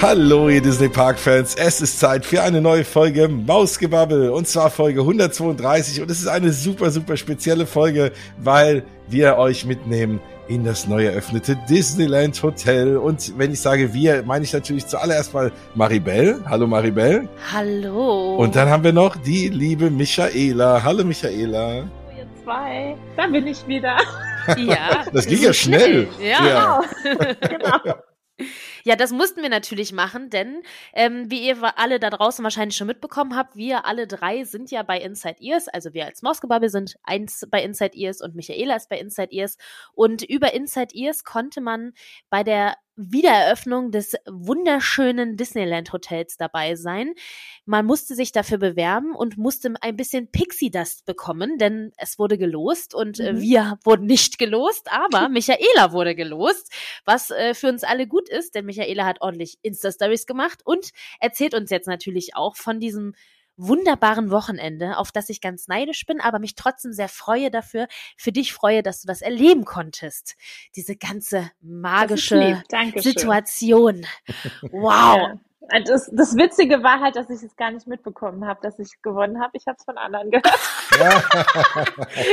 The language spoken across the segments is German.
Hallo, ihr Disney Park Fans. Es ist Zeit für eine neue Folge Mausgebabbel und zwar Folge 132 und es ist eine super, super spezielle Folge, weil wir euch mitnehmen in das neu eröffnete Disneyland Hotel. Und wenn ich sage wir, meine ich natürlich zuallererst mal Maribel. Hallo Maribel. Hallo. Und dann haben wir noch die liebe Michaela. Hallo Michaela. Ihr zwei, da bin ich wieder. Ja. Das ging ja schnell. Ja. Ja. genau. Ja, das mussten wir natürlich machen, denn ähm, wie ihr alle da draußen wahrscheinlich schon mitbekommen habt, wir alle drei sind ja bei Inside Ears, also wir als Mausgebabbel sind eins bei Inside Ears und Michaela ist bei Inside Ears. Und über Inside Ears konnte man bei der Wiedereröffnung des wunderschönen Disneyland Hotels dabei sein. Man musste sich dafür bewerben und musste ein bisschen Pixie Dust bekommen, denn es wurde gelost und äh, Mhm. wir wurden nicht gelost, aber Michaela wurde gelost, was äh, für uns alle gut ist, denn Michaela hat ordentlich Insta-Stories gemacht und erzählt uns jetzt natürlich auch von diesem wunderbaren Wochenende, auf das ich ganz neidisch bin, aber mich trotzdem sehr freue dafür, für dich freue, dass du das erleben konntest. Diese ganze magische. Situation. Wow. Ja. Das, das Witzige war halt, dass ich es gar nicht mitbekommen habe, dass ich gewonnen habe. Ich habe es von anderen gehört. Ja.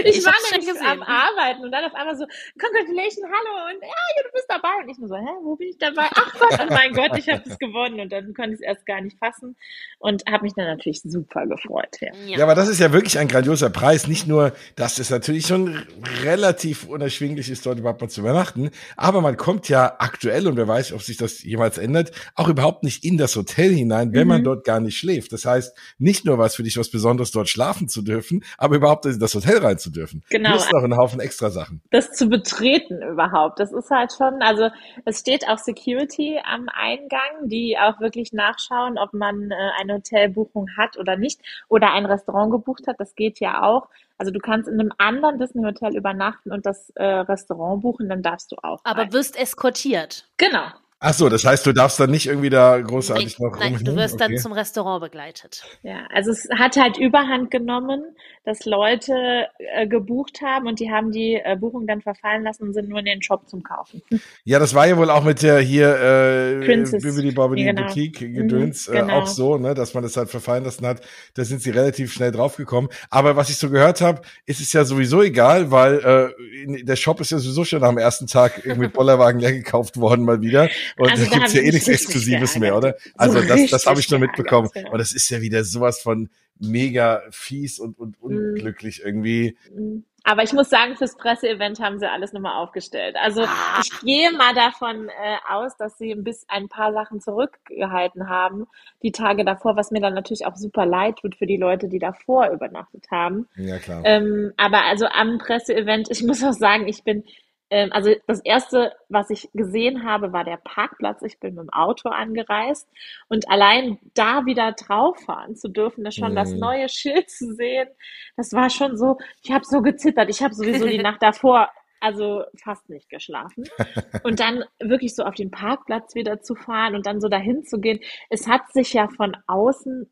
Ich, Ich war nämlich am Arbeiten und dann auf einmal so, Congratulations, hallo und ja, ja, du bist dabei. Und ich nur so, hä, wo bin ich dabei? Ach Gott, oh mein Gott, ich habe es gewonnen. Und dann konnte ich es erst gar nicht fassen und habe mich dann natürlich super gefreut. Ja. Ja, aber das ist ja wirklich ein grandioser Preis. Nicht nur, dass es natürlich schon relativ unerschwinglich ist, dort überhaupt mal zu übernachten, aber man kommt ja aktuell, und wer weiß, ob sich das jemals ändert, auch überhaupt nicht in das Hotel hinein, wenn man Mhm. dort gar nicht schläft. Das heißt, nicht nur was für dich was Besonderes, dort schlafen zu dürfen, aber überhaupt in das Hotel rein zu dürfen. Genau. Plus noch einen Haufen extra Sachen. das zu betreten überhaupt. Das ist halt schon, also es steht auch Security am Eingang, die auch wirklich nachschauen, ob man äh, eine Hotelbuchung hat oder nicht oder ein Restaurant gebucht hat. Das geht ja auch. Also du kannst in einem anderen Disney-Hotel übernachten und das äh, Restaurant buchen, dann darfst du auch. Aber rein. wirst eskortiert. genau. Ach so, das heißt, du darfst dann nicht irgendwie da großartig Nee, noch nein, du rumhängen? wirst dann Okay. zum Restaurant begleitet. Ja, also es hat halt Überhand genommen, dass Leute äh, gebucht haben und die haben die äh, Buchung dann verfallen lassen und sind nur in den Shop zum Kaufen. Ja, das war ja wohl auch mit der hier äh, Princess. Bibbidi Bobbidi Ja, genau. Boutique Gedöns Mhm, äh, genau. auch so, ne, dass man das halt verfallen lassen hat. Da sind sie relativ schnell draufgekommen. Aber was ich so gehört habe, ist es ja sowieso egal, weil äh, der Shop ist ja sowieso schon am ersten Tag irgendwie Bollerwagen leer gekauft worden mal wieder. Und Also da gibt's ja eh nichts Exklusives mehr, oder? Also So das, das habe ich schon geärgert, mitbekommen. genau. Und das ist ja wieder sowas von mega fies und, und unglücklich irgendwie. Mhm. Aber ich muss sagen, fürs Presseevent haben sie alles nochmal aufgestellt. Also Ah. ich gehe mal davon äh, aus, dass sie ein bisschen ein paar Sachen zurückgehalten haben, die Tage davor, was mir dann natürlich auch super leid tut für die Leute, die davor übernachtet haben. Ja, klar. Ähm, aber also am Presseevent, ich muss auch sagen, ich bin, ähm, also das erste, was ich gesehen habe, war der Parkplatz. Ich bin mit dem Auto angereist und allein da wieder drauf fahren zu dürfen, das schon das Mhm. neue Schild zu sehen, das war schon so, ich habe so gezittert. Ich habe sowieso die Nacht davor also fast nicht geschlafen. Und dann wirklich so auf den Parkplatz wieder zu fahren und dann so dahin zu gehen. Es hat sich ja von außen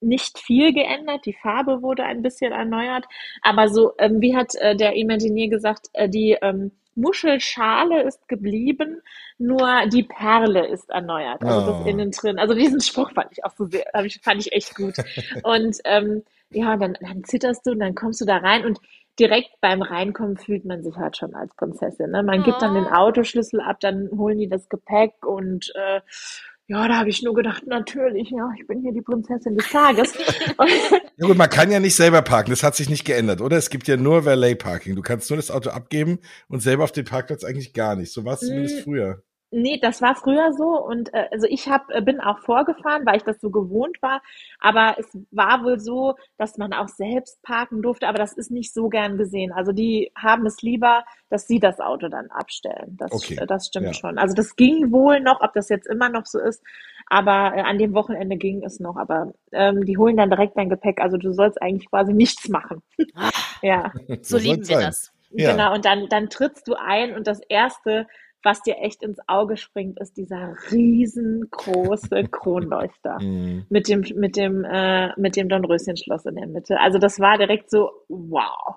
nicht viel geändert. Die Farbe wurde ein bisschen erneuert. Aber so, ähm, wie hat äh, der Imagineer gesagt, äh, die ähm, Muschelschale ist geblieben, nur die Perle ist erneuert. Also Oh. das innen drin. Also diesen Spruch fand ich auch so sehr, ich, fand ich echt gut. Und ähm, ja, dann, dann zitterst du und dann kommst du da rein und direkt beim Reinkommen fühlt man sich halt schon als Prinzessin. Ne? Man gibt dann den Oh. Autoschlüssel ab, dann holen die das Gepäck und äh, ja, da habe ich nur gedacht, natürlich, ja, ich bin hier die Prinzessin des Tages. Ja gut, man kann ja nicht selber parken, das hat sich nicht geändert, oder? Es gibt ja nur Valet Parking. Du kannst nur das Auto abgeben und selber auf den Parkplatz eigentlich gar nicht. So war es zumindest Mm. früher. Nee, das war früher so und äh, also ich hab, äh, bin auch vorgefahren, weil ich das so gewohnt war. Aber es war wohl so, dass man auch selbst parken durfte, aber das ist nicht so gern gesehen. Also die haben es lieber, dass sie das Auto dann abstellen. Das, Okay, äh, das stimmt ja. schon. Also das ging wohl noch, ob das jetzt immer noch so ist, aber äh, an dem Wochenende ging es noch. Aber ähm, die holen dann direkt dein Gepäck. Also du sollst eigentlich quasi nichts machen. Ah, Ja. so lieben wir sein. das. Ja. Genau, und dann, dann trittst du ein und das Erste, was dir echt ins Auge springt, ist dieser riesengroße Kronleuchter Mhm. mit dem, mit dem, äh, mit dem Dornröschenschloss in der Mitte. Also das war direkt so, wow.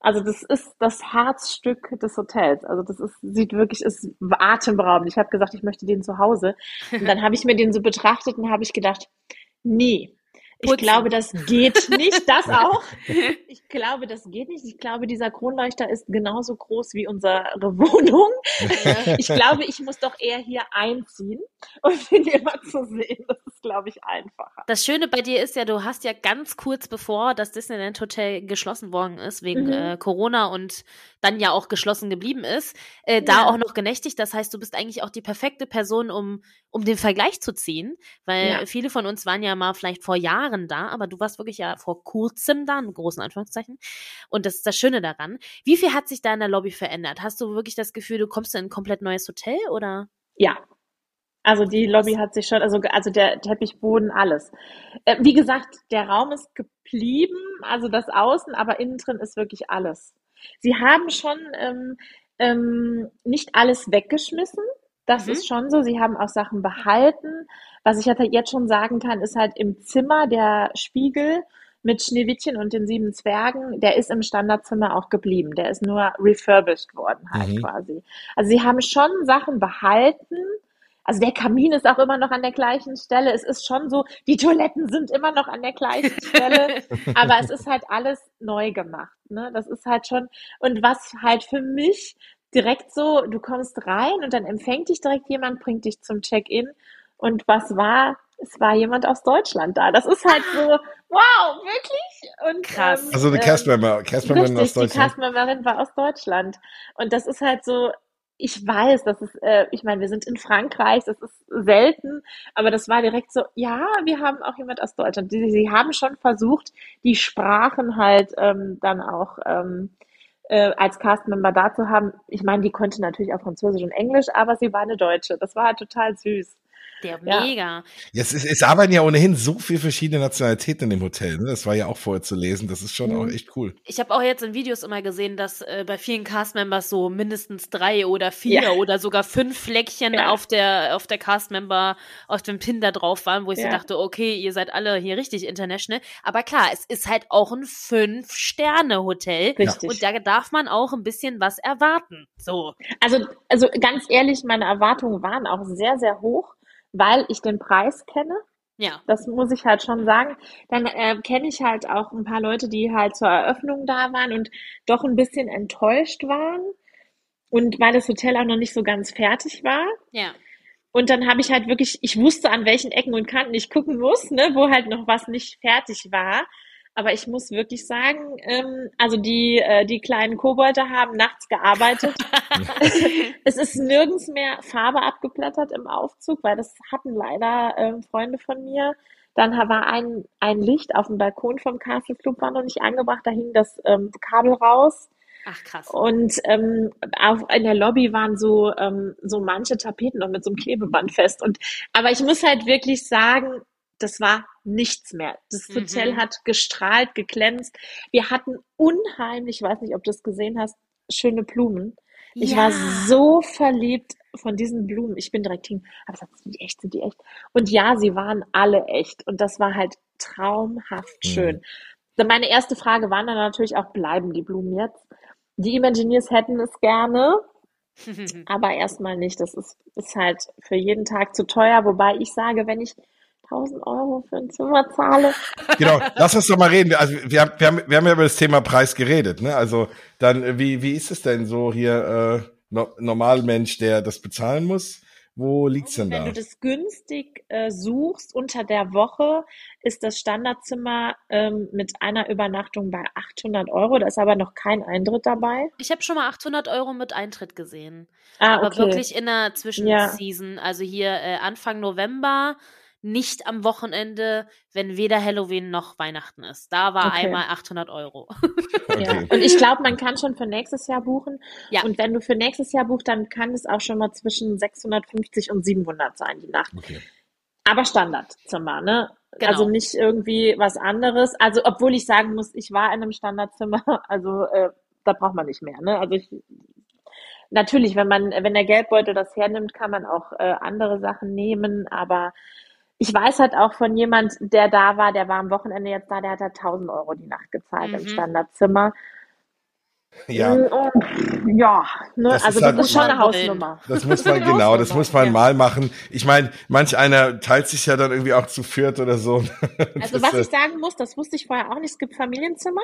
Also das ist das Herzstück des Hotels. Also das ist, sieht wirklich, ist atemberaubend. Ich habe gesagt, ich möchte den zu Hause. Und dann habe ich mir den so betrachtet und habe ich gedacht, nee, ich glaube, das geht nicht. Das auch. Ich glaube, das geht nicht. Ich glaube, dieser Kronleuchter ist genauso groß wie unsere Wohnung. Ich glaube, ich muss doch eher hier einziehen und den immer zu sehen. Das ist, glaube ich, einfacher. Das Schöne bei dir ist ja, du hast ja ganz kurz bevor das Disneyland Hotel geschlossen worden ist, wegen Mhm. äh, Corona und dann ja auch geschlossen geblieben ist, äh, da Ja. auch noch genächtigt. Das heißt, du bist eigentlich auch die perfekte Person, um, um den Vergleich zu ziehen, weil Ja. viele von uns waren ja mal vielleicht vor Jahren da, aber du warst wirklich ja vor kurzem da, in großen Anführungszeichen. Und das ist das Schöne daran. Wie viel hat sich da in der Lobby verändert? Hast du wirklich das Gefühl, du kommst in ein komplett neues Hotel oder? Ja. Also die Lobby hat sich schon, also, also der Teppichboden, alles. Äh, wie gesagt, der Raum ist geblieben, also das Außen, aber innen drin ist wirklich alles. Sie haben schon ähm, ähm, nicht alles weggeschmissen. Das Mhm. ist schon so. Sie haben auch Sachen behalten. Was ich halt jetzt schon sagen kann, ist halt im Zimmer der Spiegel mit Schneewittchen und den sieben Zwergen, der ist im Standardzimmer auch geblieben. Der ist nur refurbished worden halt Mhm. quasi. Also sie haben schon Sachen behalten. Also der Kamin ist auch immer noch an der gleichen Stelle. Es ist schon so, die Toiletten sind immer noch an der gleichen Stelle. Aber es ist halt alles neu gemacht. Ne? Das ist halt schon, und was halt für mich direkt so, du kommst rein und dann empfängt dich direkt jemand, bringt dich zum Check-in. Und was war? Es war jemand aus Deutschland da. Das ist halt so, wow, wirklich? Und, Krass. Also eine ähm, Castmember, Castmemberin aus Richtig, die Deutschland. Castmemberin war aus Deutschland. Und das ist halt so, ich weiß, das ist, äh, ich meine, wir sind in Frankreich, das ist selten, aber das war direkt so, ja, wir haben auch jemand aus Deutschland. Sie, sie haben schon versucht, die Sprachen halt ähm, dann auch ähm, äh, als Castmember da zu haben. Ich meine, die konnte natürlich auch Französisch und Englisch, aber sie war eine Deutsche. Das war halt total süß. Der Ja. mega. Jetzt ist, es arbeiten ja ohnehin so viele verschiedene Nationalitäten in dem Hotel. Ne? Das war ja auch vorher zu lesen. Das ist schon Mhm. auch echt cool. Ich habe auch jetzt in Videos immer gesehen, dass äh, bei vielen Castmembers so mindestens drei oder vier Ja. oder sogar fünf Fleckchen Ja. auf der auf der Castmember auf dem Pin da drauf waren, wo ich so dachte, okay, ihr seid alle hier richtig international. Aber klar, es ist halt auch ein Fünf-Sterne-Hotel. Richtig. Und da darf man auch ein bisschen was erwarten. So. Also, also ganz ehrlich, meine Erwartungen waren auch sehr, sehr hoch, weil ich den Preis kenne. Ja. Das muss ich halt schon sagen. Dann äh, kenne ich halt auch ein paar Leute, die halt zur Eröffnung da waren und doch ein bisschen enttäuscht waren. Und weil das Hotel auch noch nicht so ganz fertig war. Ja. Und dann habe ich halt wirklich, ich wusste, an welchen Ecken und Kanten ich gucken muss, ne, wo halt noch was nicht fertig war. Aber ich muss wirklich sagen, ähm, also die, äh, die kleinen Kobolde haben nachts gearbeitet. es ist nirgends mehr Farbe abgeblättert im Aufzug, weil das hatten leider ähm, Freunde von mir. Dann war ein, ein Licht auf dem Balkon vom Castle Club war noch nicht angebracht, da hing das ähm, Kabel raus. Ach krass. Und ähm, auf, in der Lobby waren so, ähm, so manche Tapeten noch mit so einem Klebeband fest. Und, aber ich muss halt wirklich sagen, das war nichts mehr. Das Mhm. Hotel hat gestrahlt, geglänzt. Wir hatten unheimlich, ich weiß nicht, ob du es gesehen hast, schöne Blumen. Ich ja. war so verliebt von diesen Blumen. Ich bin direkt hin, aber gesagt, sind die echt, sind die echt? Und ja, sie waren alle echt. Und das war halt traumhaft Mhm. schön. Dann Meine erste Frage war dann natürlich auch, bleiben die Blumen jetzt? Die Imagineers hätten es gerne, aber erstmal nicht. Das ist, ist halt für jeden Tag zu teuer. Wobei ich sage, wenn ich 1000 Euro für ein Zimmer zahle, Genau, lass uns doch mal reden. Also wir haben, wir haben, wir haben ja über das Thema Preis geredet. Ne? Also dann, äh, wie, wie ist es denn so hier, äh, no, Normalmensch, der das bezahlen muss? Wo liegt's denn Wenn da? du das günstig äh, suchst unter der Woche, ist das Standardzimmer ähm, mit einer Übernachtung bei 800 Euro. Da ist aber noch kein Eintritt dabei. Ich habe schon mal 800 Euro mit Eintritt gesehen. Ah, aber okay. wirklich in der Zwischenseason. Also hier äh, Anfang November, nicht am Wochenende, wenn weder Halloween noch Weihnachten ist. Da war Okay. einmal 800 Euro. Ja. Okay. Und ich glaube, man kann schon für nächstes Jahr buchen. Ja. Und wenn du für nächstes Jahr buchst, dann kann es auch schon mal zwischen 650 und 700 sein, die Nacht. Okay. Aber Standardzimmer, ne? Genau. Also nicht irgendwie was anderes. Also, obwohl ich sagen muss, ich war in einem Standardzimmer, also äh, da braucht man nicht mehr, ne? Also ich, natürlich, wenn man, wenn der Geldbeutel das hernimmt, kann man auch äh, andere Sachen nehmen, aber ich weiß halt auch von jemand, der da war, der war am Wochenende jetzt da, der hat halt 1000 Euro die Nacht gezahlt im Mhm. Standardzimmer. Ja. Ja, ne? Das also ist halt das ist schon eine Hausnummer. Das muss man, genau, das muss man mal machen. Ich meine, manch einer teilt sich ja dann irgendwie auch zu viert oder so. Also Das, was ich sagen muss, das wusste ich vorher auch nicht, es gibt Familienzimmer.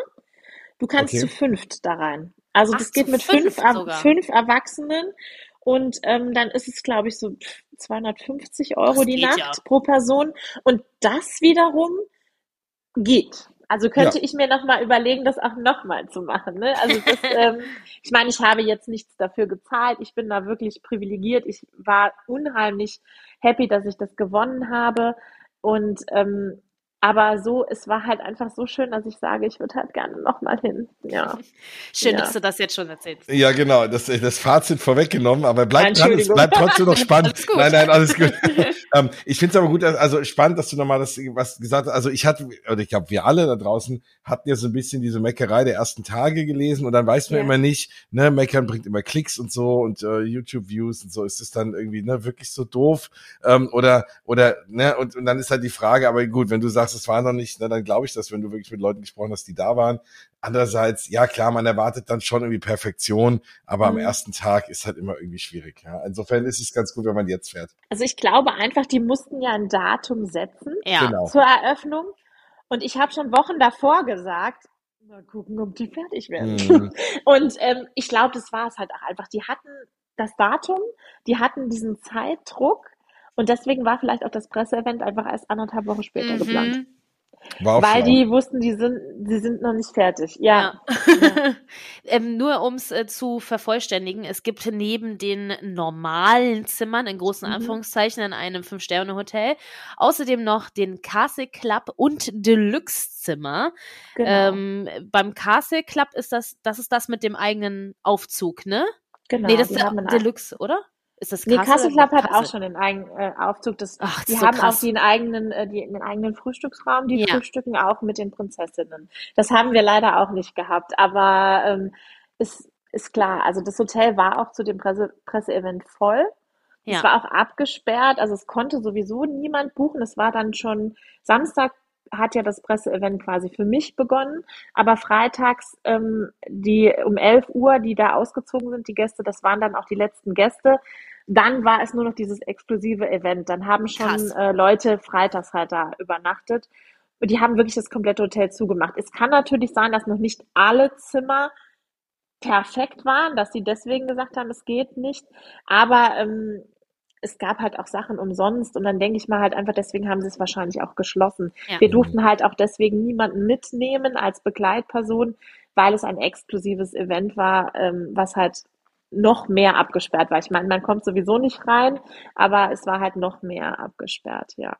Du kannst Okay. zu fünft da rein. Also Ach, das geht mit fünf, sogar. fünf Erwachsenen und ähm, dann ist es, glaube ich, so 250 Euro Das die Nacht ja. pro Person. Und das wiederum geht. Also könnte Ja. ich mir noch mal überlegen, das auch noch mal zu machen. Ne? Also das, ähm, ich meine, ich habe jetzt nichts dafür gezahlt. Ich bin da wirklich privilegiert. Ich war unheimlich happy, dass ich das gewonnen habe. Und ähm, aber so, es war halt einfach so schön, dass ich sage, ich würde halt gerne noch mal hin. Ja. Schön, Ja. dass du das jetzt schon erzählst. Ja, genau, das, das Fazit vorweggenommen, aber bleibt dran, es bleibt trotzdem noch spannend. Alles gut. Nein, nein, alles gut. ähm, ich finde es aber gut, dass- also spannend, dass du nochmal das was gesagt hast. Also ich hatte, oder ich glaube, wir alle da draußen hatten ja so ein bisschen diese Meckerei der ersten Tage gelesen und dann weiß man Ja. immer nicht, ne, Meckern bringt immer Klicks und so und äh, YouTube-Views und so. Ist es dann irgendwie ne, wirklich so doof? Ähm, oder, oder, ne, und, und dann ist halt die Frage, aber gut, wenn du sagst, es war noch nicht, ne, dann glaube ich das, wenn du wirklich mit Leuten gesprochen hast, die da waren. Andererseits, ja klar, man erwartet dann schon irgendwie Perfektion, aber am Mhm. ersten Tag ist halt immer irgendwie schwierig. Ja. Insofern ist es ganz gut, wenn man jetzt fährt. Also ich glaube einfach, die mussten ja ein Datum setzen Ja. Genau. zur Eröffnung. Und ich habe schon Wochen davor gesagt, mal gucken, ob die fertig werden. Mhm. Und ähm, ich glaube, das war es halt auch einfach. Die hatten das Datum, die hatten diesen Zeitdruck und deswegen war vielleicht auch das Presseevent einfach erst anderthalb Wochen später geplant. Mhm. War auch Weil schlau. die wussten, die sind, die sind noch nicht fertig. Ja. Ja. ähm, nur um es äh, zu vervollständigen, es gibt neben den normalen Zimmern in großen Mhm. Anführungszeichen in einem Fünf-Sterne-Hotel außerdem noch den Castle Club und Deluxe-Zimmer. Genau. Ähm, beim Castle Club ist das, das ist das mit dem eigenen Aufzug, ne? genau. nee, das ist Deluxe, oder? Ist das Nee, Castle? Castle oder Club hat auch Castle? schon den eigenen äh, Aufzug. Das, Ach, die so haben krass. auch den eigenen, äh, die, den eigenen Frühstücksraum. Die Ja. frühstücken auch mit den Prinzessinnen. Das haben wir leider auch nicht gehabt. Aber ähm, ist, ist klar. Also das Hotel war auch zu dem Presse, Presseevent voll. Es Ja. war auch abgesperrt. Also es konnte sowieso niemand buchen. Es war dann schon Samstag hat ja das Presseevent quasi für mich begonnen, aber freitags ähm, die um 11 Uhr, die da ausgezogen sind, die Gäste, das waren dann auch die letzten Gäste. Dann war es nur noch dieses exklusive Event. Dann haben schon äh, Leute freitags halt da übernachtet. Und die haben wirklich das komplette Hotel zugemacht. Es kann natürlich sein, dass noch nicht alle Zimmer perfekt waren, dass sie deswegen gesagt haben, es geht nicht. Aber ähm, es gab halt auch Sachen umsonst und dann denke ich mal halt einfach, deswegen haben sie es wahrscheinlich auch geschlossen. Ja. Wir durften halt auch deswegen niemanden mitnehmen als Begleitperson, weil es ein exklusives Event war, ähm, was halt noch mehr abgesperrt war. Ich meine, man kommt sowieso nicht rein, aber es war halt noch mehr abgesperrt, ja.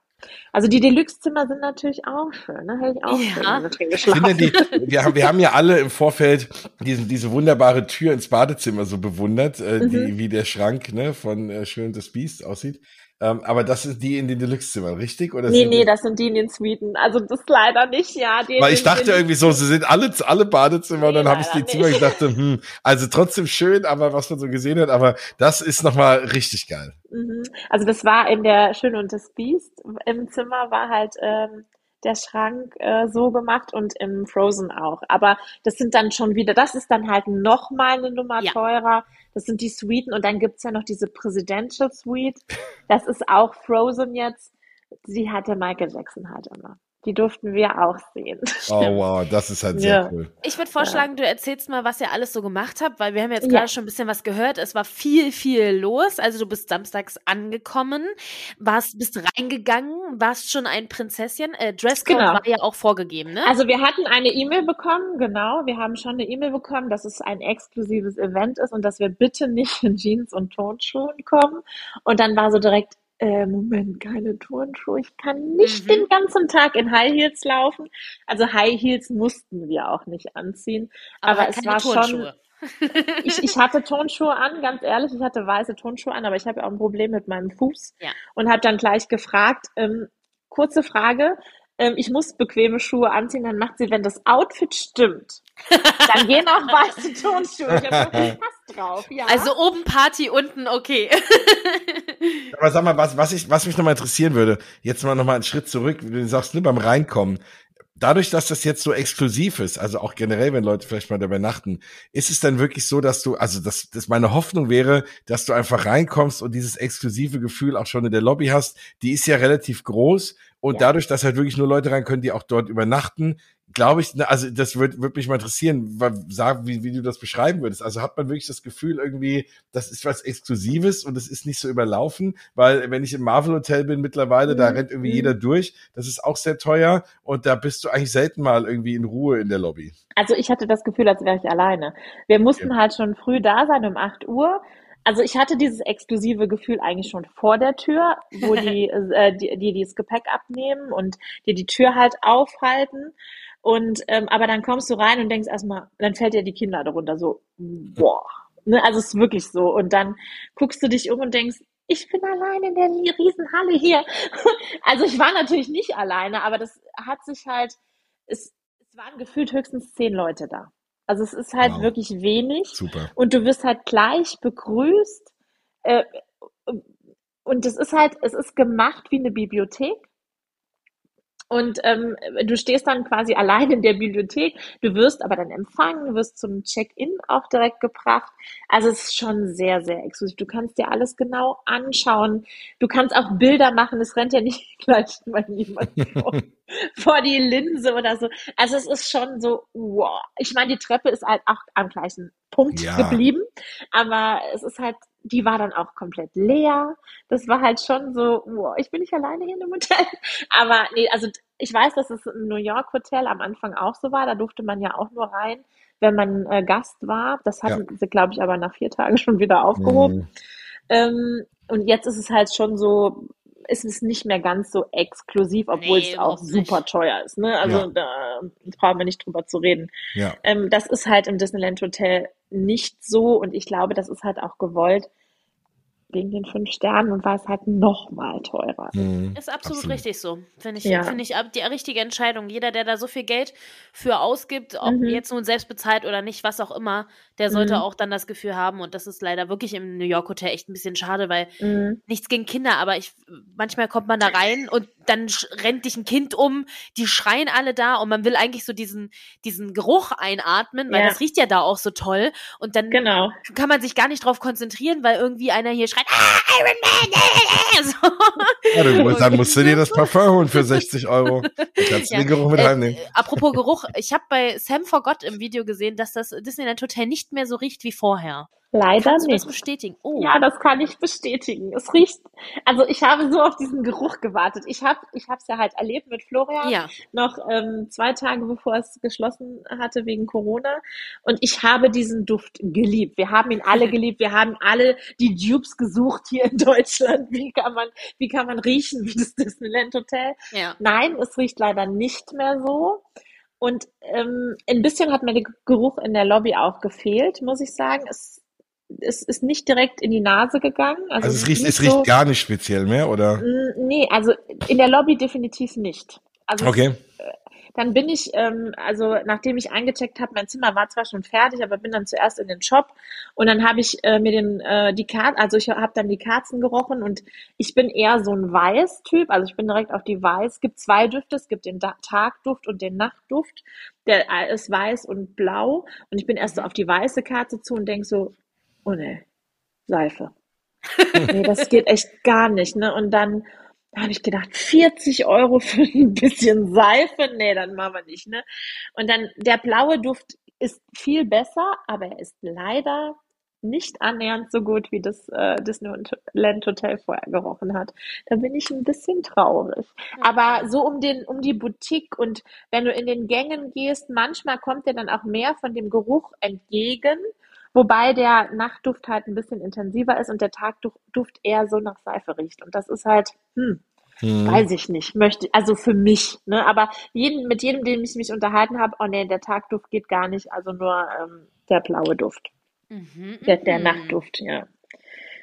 Also die Deluxe-Zimmer sind natürlich auch schön, ne? Hätte ich auch Ja. schön geschlafen. die, wir, haben, wir haben ja alle im Vorfeld diesen, diese wunderbare Tür ins Badezimmer so bewundert, äh, die, Mhm. wie der Schrank ne, von äh, Schön das Biest aussieht. Ähm, aber das ist die in den Deluxe-Zimmern, richtig? Oder Nee, sind nee, das sind die in den Suiten. Also das leider nicht, ja. Die Weil ich dachte irgendwie so, sie sind alle, alle Badezimmer und Nee, dann habe ich die Zimmer nicht. ich dachte, hm, also trotzdem schön, aber was man so gesehen hat, aber das ist nochmal richtig geil. Mhm. Also das war in der Schön und das Biest. Im Zimmer war halt ähm, der Schrank äh, so gemacht und im Frozen auch. Aber das sind dann schon wieder, das ist dann halt noch mal eine Nummer Ja. teurer. Das sind die Suiten und dann gibt's ja noch diese Presidential Suite. Das ist auch Frozen jetzt. Die hatte Michael Jackson halt immer. Die durften wir auch sehen. Oh wow, das ist halt sehr Ja. cool. Ich würde vorschlagen, du erzählst mal, was ihr alles so gemacht habt, weil wir haben jetzt Ja. gerade schon ein bisschen was gehört. Es war viel, viel los. Also du bist samstags angekommen, warst, bist reingegangen, warst schon ein Prinzesschen. Äh, Dresscode Genau. war ja auch vorgegeben, ne? Also wir hatten eine E-Mail bekommen, genau. Wir haben schon eine E-Mail bekommen, dass es ein exklusives Event ist und dass wir bitte nicht in Jeans und Turnschuhen kommen. Und dann war so direkt, äh, Moment, keine Turnschuhe. Ich kann nicht Mhm. den ganzen Tag in High Heels laufen. Also High Heels mussten wir auch nicht anziehen. Aber, halt es war schon, Turnschuhe. ich, ich hatte Turnschuhe an, ganz ehrlich, ich hatte weiße Turnschuhe an, aber ich habe ja auch ein Problem mit meinem Fuß Ja. und habe dann gleich gefragt, ähm, kurze Frage, ähm, ich muss bequeme Schuhe anziehen, dann macht sie, wenn das Outfit stimmt, dann gehen auch weiße Turnschuhe. Ich habe wirklich Pass drauf, ja. Also oben Party, unten okay. Aber sag mal, was, was, ich, was mich nochmal interessieren würde, jetzt mal nochmal einen Schritt zurück, wie du sagst, ne, beim Reinkommen. dadurch, dass das jetzt so exklusiv ist, also auch generell, wenn Leute vielleicht mal da übernachten, ist es dann wirklich so, dass du, also das, das meine Hoffnung wäre, dass du einfach reinkommst und dieses exklusive Gefühl auch schon in der Lobby hast. Die ist ja relativ groß und ja. dadurch, dass halt wirklich nur Leute rein können, die auch dort übernachten, glaube ich, also das würde würd mich mal interessieren, sag, wie, wie du das beschreiben würdest. Also hat man wirklich das Gefühl irgendwie, das ist was Exklusives und es ist nicht so überlaufen, weil wenn ich im Marvel Hotel bin mittlerweile, mhm. da rennt irgendwie mhm. jeder durch. Das ist auch sehr teuer und da bist du eigentlich selten mal irgendwie in Ruhe in der Lobby. Also ich hatte das Gefühl, als wäre ich alleine. Wir mussten okay. halt schon früh da sein, um 8 Uhr. Also ich hatte dieses exklusive Gefühl eigentlich schon vor der Tür, wo die, äh, die, die das Gepäck abnehmen und dir die Tür halt aufhalten. Und ähm, aber dann kommst du rein und denkst erstmal, dann fällt dir die Kinder darunter so, boah. Ne, also es ist wirklich so. Und dann guckst du dich um und denkst, ich bin allein in der Riesenhalle hier. Also ich war natürlich nicht alleine, aber das hat sich halt, es, es waren gefühlt höchstens zehn Leute da. Also es ist halt wow. wirklich wenig. Super. Und du wirst halt gleich begrüßt. Äh, und es ist halt, es ist gemacht wie eine Bibliothek. Und ähm, du stehst dann quasi allein in der Bibliothek. Du wirst aber dann empfangen, du wirst zum Check-in auch direkt gebracht. Also es ist schon sehr, sehr exklusiv. Du kannst dir alles genau anschauen. Du kannst auch Bilder machen. Es rennt ja nicht gleich mal jemand vor, vor die Linse oder so. Also es ist schon so, wow. Ich meine, die Treppe ist halt auch am gleichen Punkt ja. geblieben. Aber es ist halt die war dann auch komplett leer. Das war halt schon so, wow, ich bin nicht alleine hier in dem Hotel. Aber nee, also ich weiß, dass es im New York Hotel am Anfang auch so war. Da durfte man ja auch nur rein, wenn man äh, Gast war. Das hatten ja. sie, glaube ich, aber nach vier Tagen schon wieder aufgehoben. Mhm. Ähm, und jetzt ist es halt schon so, ist es nicht mehr ganz so exklusiv, obwohl nee, es auch super nicht. teuer ist. Ne? Also ja. da brauchen wir nicht drüber zu reden. Ja. Ähm, das ist halt im Disneyland Hotel nicht so und ich glaube, das ist halt auch gewollt, wegen den fünf Sternen und war es halt noch mal teurer. Mhm, ist absolut, absolut, richtig so. Finde ich, ja. finde ich die richtige Entscheidung. Jeder, der da so viel Geld für ausgibt, ob mhm. jetzt nun selbst bezahlt oder nicht, was auch immer, der sollte mhm. auch dann das Gefühl haben. Und das ist leider wirklich im New York Hotel echt ein bisschen schade, weil mhm. nichts gegen Kinder, aber ich manchmal kommt man da rein und dann rennt dich ein Kind um, die schreien alle da und man will eigentlich so diesen, diesen Geruch einatmen, weil ja. das riecht ja da auch so toll. Und dann genau. kann man sich gar nicht drauf konzentrieren, weil irgendwie einer hier schreit, ah, Iron Man! so. ja, dann musst du dir das Parfum holen für 60 Euro. Dann kannst du ja. den Geruch mit äh, reinnehmen. apropos Geruch, ich habe bei Sam Forgot im Video gesehen, dass das Disneyland Hotel nicht mehr so riecht wie vorher. Leider Kannst nicht. Du das bestätigen? Oh. Ja, das kann ich bestätigen. Es riecht, also ich habe so auf diesen Geruch gewartet. Ich habe, ich habe es ja halt erlebt mit Florian ja. noch ähm, zwei Tage bevor es geschlossen hatte wegen Corona und ich habe diesen Duft geliebt. Wir haben ihn alle geliebt. Wir haben alle die Dupes gesucht hier in Deutschland. Wie kann man, wie kann man riechen wie das Disneyland Hotel? Ja. Nein, es riecht leider nicht mehr so. Und ähm, ein bisschen hat mir der Geruch in der Lobby auch gefehlt, muss ich sagen. Es es ist nicht direkt in die Nase gegangen. Also, also es riecht, es riecht so, gar nicht speziell mehr, oder? Nee, also in der Lobby definitiv nicht. Also okay. Äh, dann bin ich, ähm, also nachdem ich eingecheckt habe, mein Zimmer war zwar schon fertig, aber bin dann zuerst in den Shop und dann habe ich äh, mir den äh, die Kerzen, also ich habe dann die Kerzen gerochen und ich bin eher so ein Weiß-Typ, also ich bin direkt auf die Weiß. Es gibt zwei Düfte, es gibt den Tagduft und den Nachtduft. Der äh, ist weiß und blau und ich bin erst so auf die weiße Kerze zu und denk so, oh ne, Seife. nee, das geht echt gar nicht, ne? Und dann habe ich gedacht, 40 Euro für ein bisschen Seife? Nee, dann machen wir nicht, ne? Und dann, der blaue Duft ist viel besser, aber er ist leider nicht annähernd so gut, wie das äh, Disneyland Hotel vorher gerochen hat. Da bin ich ein bisschen traurig. Aber so um den, um die Boutique und wenn du in den Gängen gehst, manchmal kommt dir dann auch mehr von dem Geruch entgegen. Wobei der Nachtduft halt ein bisschen intensiver ist und der Tagduft eher so nach Seife riecht. Und das ist halt, hm, hm. weiß ich nicht, möchte, also für mich, ne? Aber jeden, mit jedem, dem ich mich unterhalten habe, oh nee, der Tagduft geht gar nicht, also nur ähm, der blaue Duft. Mhm, der, der mhm. Nachtduft, ja.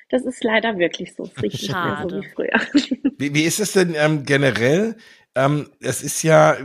Das ist leider wirklich so. Es riecht nicht mehr so wie früher. Wie, wie ist es denn ähm, generell? Ähm, es ist ja,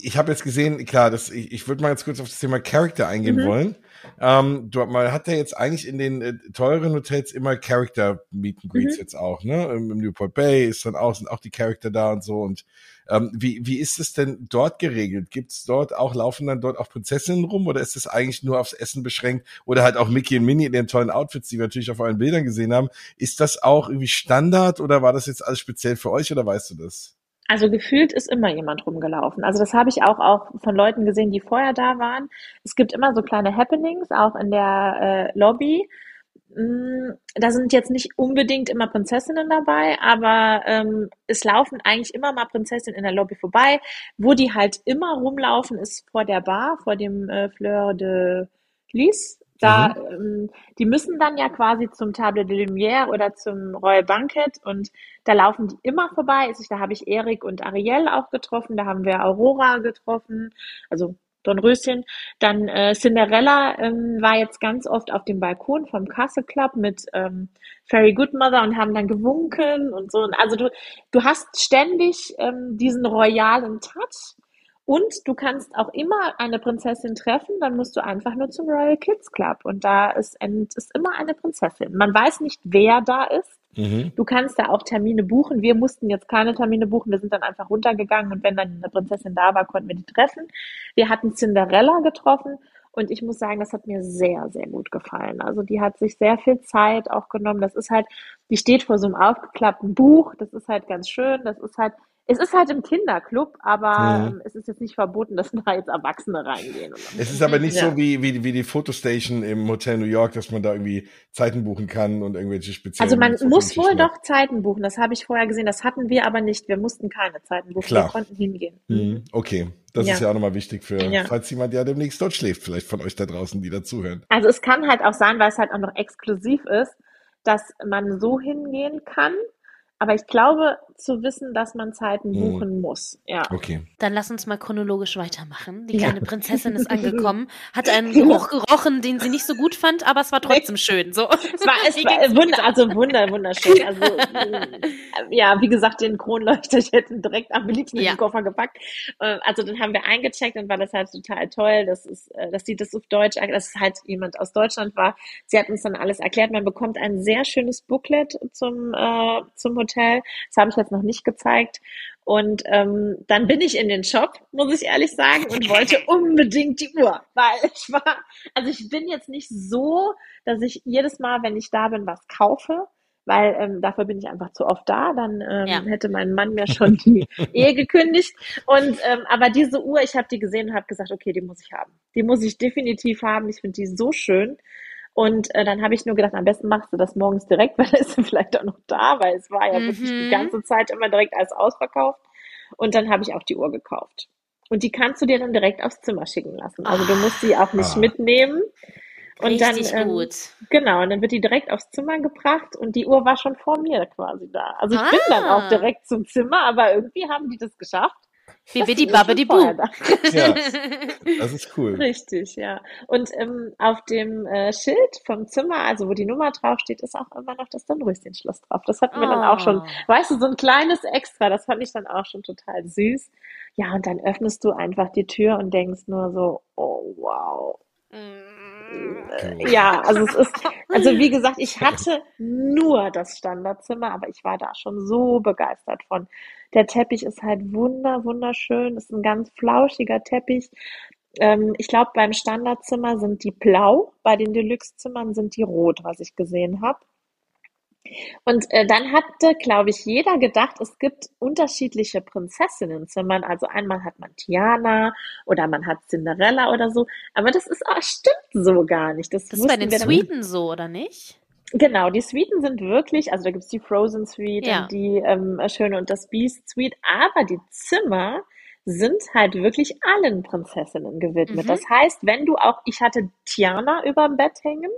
ich habe jetzt gesehen, klar, das, ich, ich würde mal jetzt kurz auf das Thema Character eingehen Mhm. wollen. Ähm, du, man hat ja jetzt eigentlich in den äh, teuren Hotels immer Character Meet and Greets Mhm. jetzt auch, ne? Im, Im Newport Bay ist dann auch, sind auch die Charakter da und so. Und ähm, wie, wie ist es denn dort geregelt? Gibt's dort auch, laufen dann dort auch Prinzessinnen rum oder ist es eigentlich nur aufs Essen beschränkt? Oder halt auch Mickey und Minnie in den tollen Outfits, die wir natürlich auf euren Bildern gesehen haben. Ist das auch irgendwie Standard oder war das jetzt alles speziell für euch oder weißt du das? Also gefühlt ist immer jemand rumgelaufen. Also das habe ich auch, auch von Leuten gesehen, die vorher da waren. Es gibt immer so kleine Happenings, auch in der äh, Lobby. Mm, Da sind jetzt nicht unbedingt immer Prinzessinnen dabei, aber ähm, es laufen eigentlich immer mal Prinzessinnen in der Lobby vorbei. Wo die halt immer rumlaufen, ist vor der Bar, vor dem äh, Fleur de Lis. Da, ähm, die müssen dann ja quasi zum Table de Lumière oder zum Royal Banquet und da laufen die immer vorbei. Also da habe ich Erik und Ariel auch getroffen, da haben wir Aurora getroffen, also Dornröschen. Dann äh, Cinderella ähm, war jetzt ganz oft auf dem Balkon vom Castle Club mit ähm, Fairy Goodmother und haben dann gewunken und so. Und Also du, du hast ständig ähm, diesen royalen Touch. Und du kannst auch immer eine Prinzessin treffen, dann musst du einfach nur zum Royal Kids Club. Und da ist, ist immer eine Prinzessin. Man weiß nicht, wer da ist. Mhm. Du kannst da auch Termine buchen. Wir mussten jetzt keine Termine buchen. Wir sind dann einfach runtergegangen und wenn dann eine Prinzessin da war, konnten wir die treffen. Wir hatten Cinderella getroffen und ich muss sagen, das hat mir sehr, sehr gut gefallen. Also die hat sich sehr viel Zeit auch genommen. Das ist halt, die steht vor so einem aufgeklappten Buch. Das ist halt ganz schön. Das ist halt, es ist halt im Kinderclub, aber Mhm. es ist jetzt nicht verboten, dass da jetzt Erwachsene reingehen. Es ist aber nicht Ja. so wie, wie, wie die Fotostation im Hotel New York, dass man da irgendwie Zeiten buchen kann und irgendwelche speziellen. Also man muss wohl hat. doch Zeiten buchen. Das habe ich vorher gesehen. Das hatten wir aber nicht. Wir mussten keine Zeiten buchen. Klar. Wir konnten hingehen. Mhm. Okay, das Ja. ist ja auch nochmal wichtig für, Ja. falls jemand ja demnächst dort schläft, vielleicht von euch da draußen, die dazuhören. Also es kann halt auch sein, weil es halt auch noch exklusiv ist, dass man so hingehen kann. Aber ich glaube zu wissen, dass man Zeiten Mhm. buchen muss. Ja. Okay. Dann lass uns mal chronologisch weitermachen. Die Ja. kleine Prinzessin ist angekommen, hat einen Geruch gerochen, den sie nicht so gut fand, aber es war trotzdem schön. So. Es war, es war wunder, also wunder, wunderschön. Also, ja, wie gesagt, den Kronleuchter, ich hätte ihn direkt am liebsten in Ja. den Koffer gepackt. Äh, Also, dann haben wir eingecheckt und war das halt total toll. Das ist, äh, dass sie das auf Deutsch, dass es halt jemand aus Deutschland war. Sie hat uns dann alles erklärt. Man bekommt ein sehr schönes Booklet zum, äh, zum Hotel. Das habe ich jetzt noch nicht gezeigt. Und ähm, dann bin ich in den Shop, muss ich ehrlich sagen, und wollte unbedingt die Uhr, weil ich war, also ich bin jetzt nicht so, dass ich jedes Mal, wenn ich da bin, was kaufe, weil ähm, dafür bin ich einfach zu oft da. Dann ähm, Ja. hätte mein Mann mir schon die Ehe gekündigt. Und ähm, aber diese Uhr, ich habe die gesehen und habe gesagt, okay, die muss ich haben. Die muss ich definitiv haben. Ich finde die so schön. Und äh, dann habe ich nur gedacht, am besten machst du das morgens direkt, weil dann ist sie vielleicht auch noch da, weil es war ja wirklich die Mhm. ganze Zeit immer direkt alles ausverkauft. Und dann habe ich auch die Uhr gekauft. Und die kannst du dir dann direkt aufs Zimmer schicken lassen. Also du musst sie auch nicht Ah. mitnehmen. Und Richtig dann, ähm, gut. Genau, und dann wird die direkt aufs Zimmer gebracht und die Uhr war schon vor mir quasi da. Also ich bin dann Ah. auch direkt zum Zimmer, aber irgendwie haben die das geschafft. Bibidi Babbidi schon vorher Bu. da- Ja, das ist cool. Richtig, ja. Und ähm, auf dem äh, Schild vom Zimmer, also wo die Nummer draufsteht, ist auch immer noch das Dornröschenschloss drauf. Das hatten wir dann auch schon, Oh. weißt du, so ein kleines Extra, das fand ich dann auch schon total süß. Ja, und dann öffnest du einfach die Tür und denkst nur so, oh wow. Mm. Ja, also es ist, also wie gesagt, ich hatte nur das Standardzimmer, aber ich war da schon so begeistert von. Der Teppich ist halt wunder, wunderschön, ist ein ganz flauschiger Teppich. Ähm, ich glaube, beim Standardzimmer sind die blau, bei den Deluxe-Zimmern sind die rot, was ich gesehen habe. Und äh, dann hatte, glaube ich, jeder gedacht, es gibt unterschiedliche Prinzessinnenzimmern. Also einmal hat man Tiana oder man hat Cinderella oder so. Aber das ist, ah, stimmt so gar nicht. Das, Das ist bei den Suiten so, oder nicht? Genau, die Suiten sind wirklich, also da gibt's die Frozen Suite Ja. und die ähm, Schöne und das Beast Suite, aber die Zimmer sind halt wirklich allen Prinzessinnen gewidmet. Mhm. Das heißt, wenn du auch, ich hatte Tiana überm Bett hängen,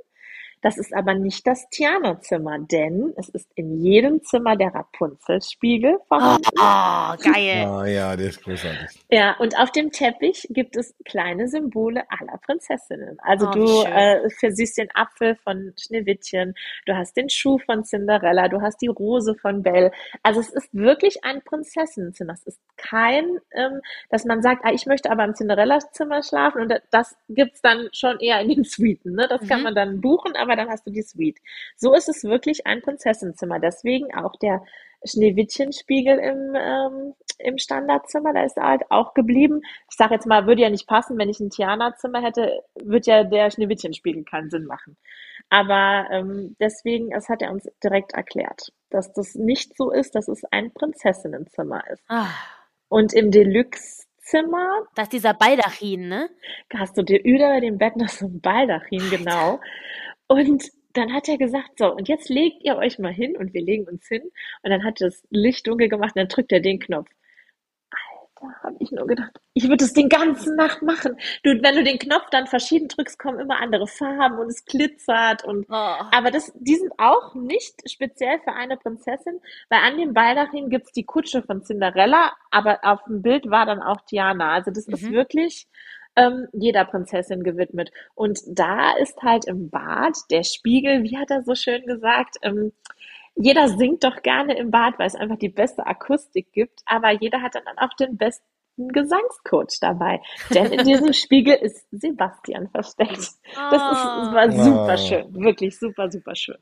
Das ist aber nicht das Tiana-Zimmer, denn es ist in jedem Zimmer der Rapunzel-Spiegel vorhanden. Oh, geil. Ah ja, der ist großartig. Ja, und auf dem Teppich gibt es kleine Symbole aller Prinzessinnen. Also Oh, du äh, versiehst den Apfel von Schneewittchen, du hast den Schuh von Cinderella, du hast die Rose von Belle. Also es ist wirklich ein Prinzessinnenzimmer. Es ist kein, ähm, dass man sagt, ah, ich möchte aber im Cinderella-Zimmer schlafen und das gibt's dann schon eher in den Suiten. Ne? Das kann Mhm. man dann buchen, aber dann hast du die Suite. So ist es wirklich ein Prinzessinnenzimmer. Deswegen auch der Schneewittchenspiegel im, ähm, im Standardzimmer, da ist er halt auch geblieben. Ich sage jetzt mal, würde ja nicht passen, wenn ich ein Tiana-Zimmer hätte, würde ja der Schneewittchenspiegel keinen Sinn machen. Aber ähm, deswegen, es hat er uns direkt erklärt, dass das nicht so ist, dass es ein Prinzessinnenzimmer ist. Ah, Und im Deluxe-Zimmer das ist dieser Baldachin, ne? hast du dir über dem Bett noch so ein Baldachin, genau. Und dann hat er gesagt, so, und jetzt legt ihr euch mal hin und wir legen uns hin. Und dann hat er das Licht dunkel gemacht und dann drückt er den Knopf. Alter, habe ich nur gedacht, ich würde es den ganzen Nacht machen. Du, wenn du den Knopf dann verschieden drückst, kommen immer andere Farben und es glitzert und Oh. aber das, die sind auch nicht speziell für eine Prinzessin, weil an dem Baldachin gibt's die Kutsche von Cinderella, aber auf dem Bild war dann auch Diana. Also das ist Mhm. wirklich ähm, jeder Prinzessin gewidmet. Und da ist halt im Bad der Spiegel, wie hat er so schön gesagt, ähm, jeder singt doch gerne im Bad, weil es einfach die beste Akustik gibt, aber jeder hat dann auch den besten Gesangscoach dabei. Denn in diesem Spiegel ist Sebastian versteckt. Das ist, das war super Ah. schön. Wirklich super, super schön.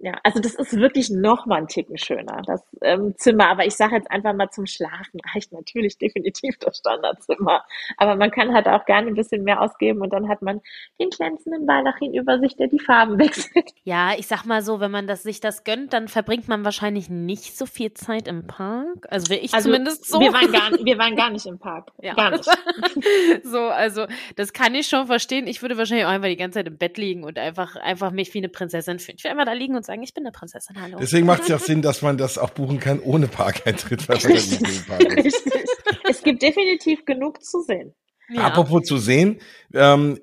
Ja, also das ist wirklich noch mal einen Ticken schöner, das ähm, Zimmer. Aber ich sage jetzt einfach mal zum Schlafen reicht natürlich definitiv das Standardzimmer. Aber man kann halt auch gerne ein bisschen mehr ausgeben und dann hat man den glänzenden Baldachin über sich, der die Farben wechselt. Ja, ich sag mal so, wenn man das, sich das gönnt, dann verbringt man wahrscheinlich nicht so viel Zeit im Park. Also will ich Also zumindest so. wir waren gar, wir waren gar nicht im Park. Ja. Gar nicht. so, also das kann ich schon verstehen. Ich würde wahrscheinlich auch einfach die ganze Zeit im Bett liegen und einfach, einfach mich wie eine Prinzessin fühlen. Ich will einfach da liegen und sagen, ich bin eine Prinzessin, hallo. Deswegen macht es ja auch Sinn, dass man das auch buchen kann ohne Parkeintritt. Weil man den Park ist. Richtig. Es gibt definitiv genug zu sehen. ja. Apropos zu sehen, ähm,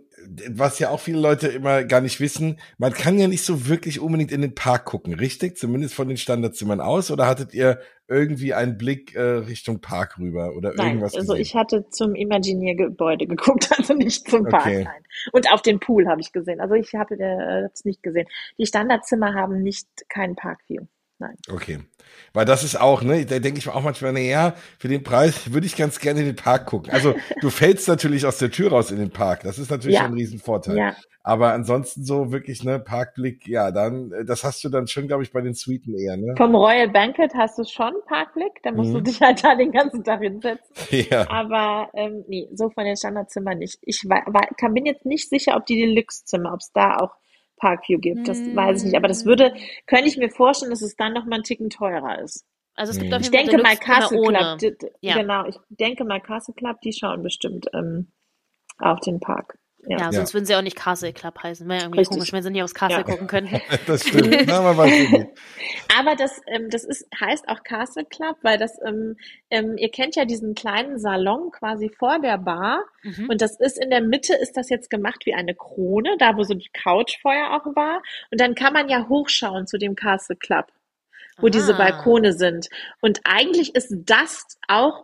was ja auch viele Leute immer gar nicht wissen, man kann ja nicht so wirklich unbedingt in den Park gucken, richtig? Zumindest von den Standardzimmern aus. Oder hattet ihr irgendwie einen Blick äh, Richtung Park rüber oder Nein, irgendwas also gesehen? ich hatte zum Imaginiergebäude geguckt, also nicht zum Park. Okay. Nein. Und auf den Pool habe ich gesehen. Also ich habe äh, es nicht gesehen. Die Standardzimmer haben nicht keinen Parkview. Nein. Okay. Weil das ist auch, ne, da denke ich mir auch manchmal, na ja, für den Preis würde ich ganz gerne in den Park gucken. Also du fällst natürlich aus der Tür raus in den Park. Das ist natürlich Ja. schon ein Riesenvorteil. Ja, Aber ansonsten so wirklich, ne, Parkblick, ja, dann, äh, das hast du dann schon, glaube ich, bei den Suiten eher, ne? vom Royal Banquet hast du schon Parkblick. Da musst Mhm. du dich halt da den ganzen Tag hinsetzen. Ja. Aber ähm, nee, so von den Standardzimmern nicht. Ich war, war, kann, bin jetzt nicht sicher, ob die Deluxe-Zimmer, ob es da auch Parkview gibt. Das weiß ich nicht. Aber das würde, könnte ich mir vorstellen, dass es dann noch mal einen Ticken teurer ist. Also es gibt Hm. auf Ich jeden Fall denke mal Castle. Club, d- d- Ja. genau, ich denke mal Castle Club, die schauen bestimmt ähm, auf den Park. Ja. Ja, sonst würden sie auch nicht Castle Club heißen. Wäre irgendwie Richtig. komisch, wenn sie nicht aufs Castle Ja. gucken könnten. Das stimmt. Na, man weiß es nicht. Aber das, ähm, das ist, heißt auch Castle Club, weil das, ähm, ähm, ihr kennt ja diesen kleinen Salon quasi vor der Bar. Mhm. Und das ist in der Mitte, ist das jetzt gemacht wie eine Krone, da wo so die Couch vorher auch war. Und dann kann man ja hochschauen zu dem Castle Club, wo diese Ah. Balkone sind. Und eigentlich ist das auch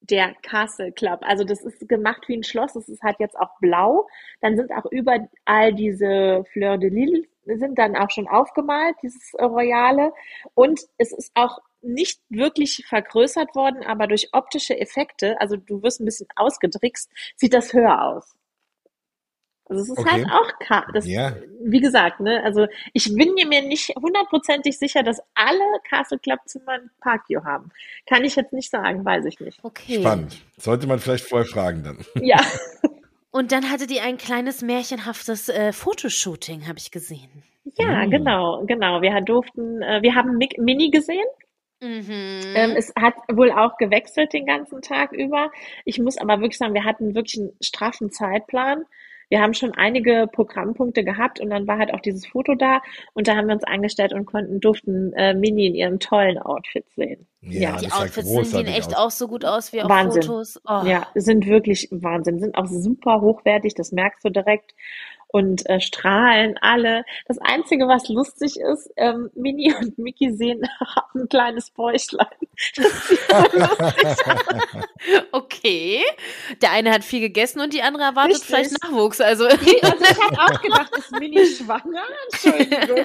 der Castle Club. Also das ist gemacht wie ein Schloss. Das ist halt jetzt auch blau. Dann sind auch überall diese Fleur de Lille sind dann auch schon aufgemalt, dieses Royale. Und es ist auch nicht wirklich vergrößert worden, aber durch optische Effekte, also du wirst ein bisschen ausgedrickst, sieht das höher aus. Also es ist Okay. halt auch, das, Ja. wie gesagt, ne, also ich bin mir nicht hundertprozentig sicher, dass alle Castle Club Zimmer ein Parkview haben. Kann ich jetzt nicht sagen, weiß ich nicht. Okay. Spannend. Sollte man vielleicht vorher fragen dann. Ja, Und dann hattet ihr ein kleines märchenhaftes äh, Fotoshooting, habe ich gesehen. ja, Mm. genau, genau. Wir durften, äh, wir haben Mi- Mini gesehen. Mhm. Ähm, es hat wohl auch gewechselt den ganzen Tag über. Ich muss aber wirklich sagen, wir hatten wirklich einen straffen Zeitplan. Wir haben schon einige Programmpunkte gehabt und dann war halt auch dieses Foto da und da haben wir uns angestellt und konnten, durften äh, Mini in ihrem tollen Outfit sehen. Ja, die das sah Outfits sehen echt aus. auch so gut aus wie auf Wahnsinn. Fotos. Oh. Ja, sind wirklich Wahnsinn, sind auch super hochwertig, das merkst du direkt. Und äh, strahlen alle. Das Einzige, was lustig ist, ähm, Minnie und Mickey sehen ein kleines Bäuchlein. okay. Der eine hat viel gegessen und die andere erwartet Richtig. vielleicht Nachwuchs. Also, Also ich habe auch gedacht, ist Minnie schwanger? Entschuldigung.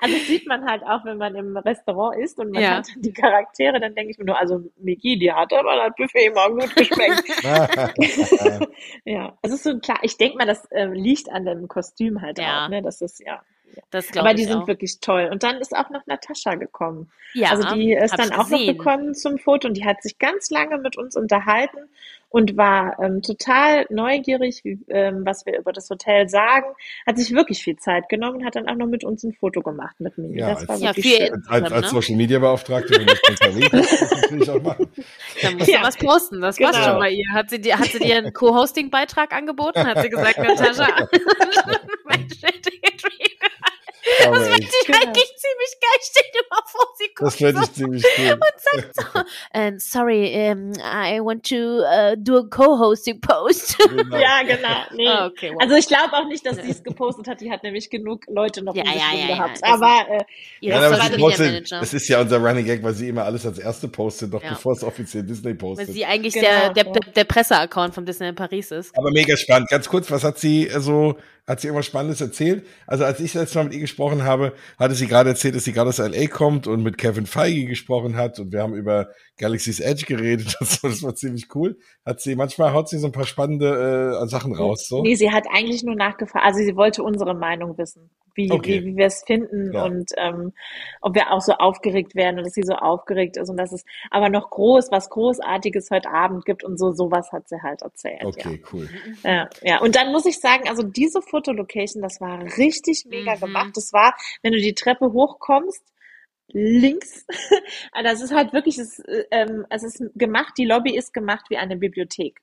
Also das sieht man halt auch, wenn man im Restaurant isst und man Ja. hat dann die Charaktere, dann denke ich mir nur, also Mickey, die hat aber das Buffet immer gut geschmeckt. ja, es ist so klar, ich denke mal, das ähm, liegt an dem Kostüm halt Ja. auch, ne? Das ist ja. Das Aber ich die sind auch. wirklich toll. Und dann ist auch noch Natascha gekommen. Ja, also die ist dann ich auch noch gesehen. gekommen zum Foto und die hat sich ganz lange mit uns unterhalten und war ähm, total neugierig, wie, ähm, was wir über das Hotel sagen. Hat sich wirklich viel Zeit genommen und hat dann auch noch mit uns ein Foto gemacht mit mir. Ja, das war als- Ja, wirklich viel- schön. als, als Ne? Social Media Beauftragte, wenn ist, das natürlich auch machen. Dann muss Ja. ja. was posten. Das passt Genau. schon bei ihr. Hat sie dir, hat sie dir einen Co-Hosting-Beitrag angeboten? Hat sie gesagt, Natascha, Mensch, Aber das finde ich Genau. eigentlich ziemlich geil. Stell dir mal vor, sie das guckt fände so ich ziemlich cool. und sagt so, ähm, sorry, um, I want to uh, do a co-hosting post. Genau. Ja, genau. Nee. Ah, okay, wow. Also ich glaube auch nicht, dass sie es gepostet hat. Die hat nämlich genug Leute noch Ja, um ja, ja, ja. gehabt. Das Aber äh, Ja, aber Social sie Media postet, Manager. das ist ja unser Running Gag, weil sie immer alles als erste postet, noch Ja. bevor es offiziell Disney Weil postet. sie eigentlich Genau, der, der, ja. der, Presseaccount von Disney in Paris ist. Aber mega spannend. Ganz kurz, was hat sie äh, so, hat sie irgendwas Spannendes erzählt? Also als ich letztes Mal mit ihr gesprochen habe, hatte sie gerade erzählt, dass sie gerade aus L.A. kommt und mit Kevin Feige gesprochen hat und wir haben über Galaxy's Edge geredet. Das, das war ziemlich cool. Hat sie, manchmal haut sie so ein paar spannende äh, Sachen raus, so. Nee, sie hat eigentlich nur nachgefragt. Also sie wollte unsere Meinung wissen, wie, Okay. wie, wie wir es finden Ja. und ähm, ob wir auch so aufgeregt werden und dass sie so aufgeregt ist und dass es aber noch groß, was Großartiges heute Abend gibt und so, sowas hat sie halt erzählt. Okay, cool. Ja. Ja, ja. Und dann muss ich sagen, also diese Fotolocation, das war richtig mega Mhm. gemacht. Das war, wenn du die Treppe hochkommst, links. Also das ist halt wirklich, es, ist, ähm, es ist gemacht, die Lobby ist gemacht wie eine Bibliothek.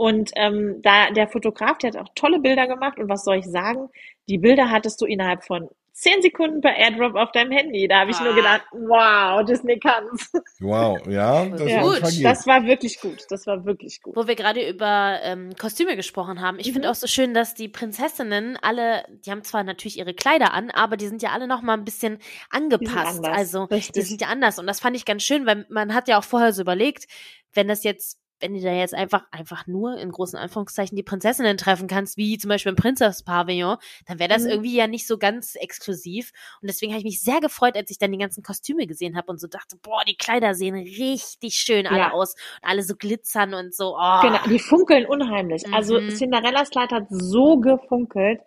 Und ähm, da der Fotograf, der hat auch tolle Bilder gemacht. Und was soll ich sagen? Die Bilder hattest du innerhalb von zehn Sekunden per Airdrop auf deinem Handy. Da habe ich nur Ah. gedacht, wow, Disney kann's. Wow, ja, das Ja. war Gut. Das war wirklich gut. Das war wirklich gut. Wo wir gerade über ähm, Kostüme gesprochen haben. Ich Mhm. finde auch so schön, dass die Prinzessinnen alle, die haben zwar natürlich ihre Kleider an, aber die sind ja alle noch mal ein bisschen angepasst. Also die richtig. sind ja anders. Und das fand ich ganz schön, weil man hat ja auch vorher so überlegt, wenn das jetzt wenn du da jetzt einfach, einfach nur in großen Anführungszeichen die Prinzessinnen treffen kannst, wie zum Beispiel im Prinzesspavillon, dann wäre das Mhm. irgendwie ja nicht so ganz exklusiv. Und deswegen habe ich mich sehr gefreut, als ich dann die ganzen Kostüme gesehen habe und so dachte, boah, die Kleider sehen richtig schön alle Ja. aus und alle so glitzern und so. Oh. Genau, die funkeln unheimlich. Also Mhm. Cinderellas Kleid hat so gefunkelt,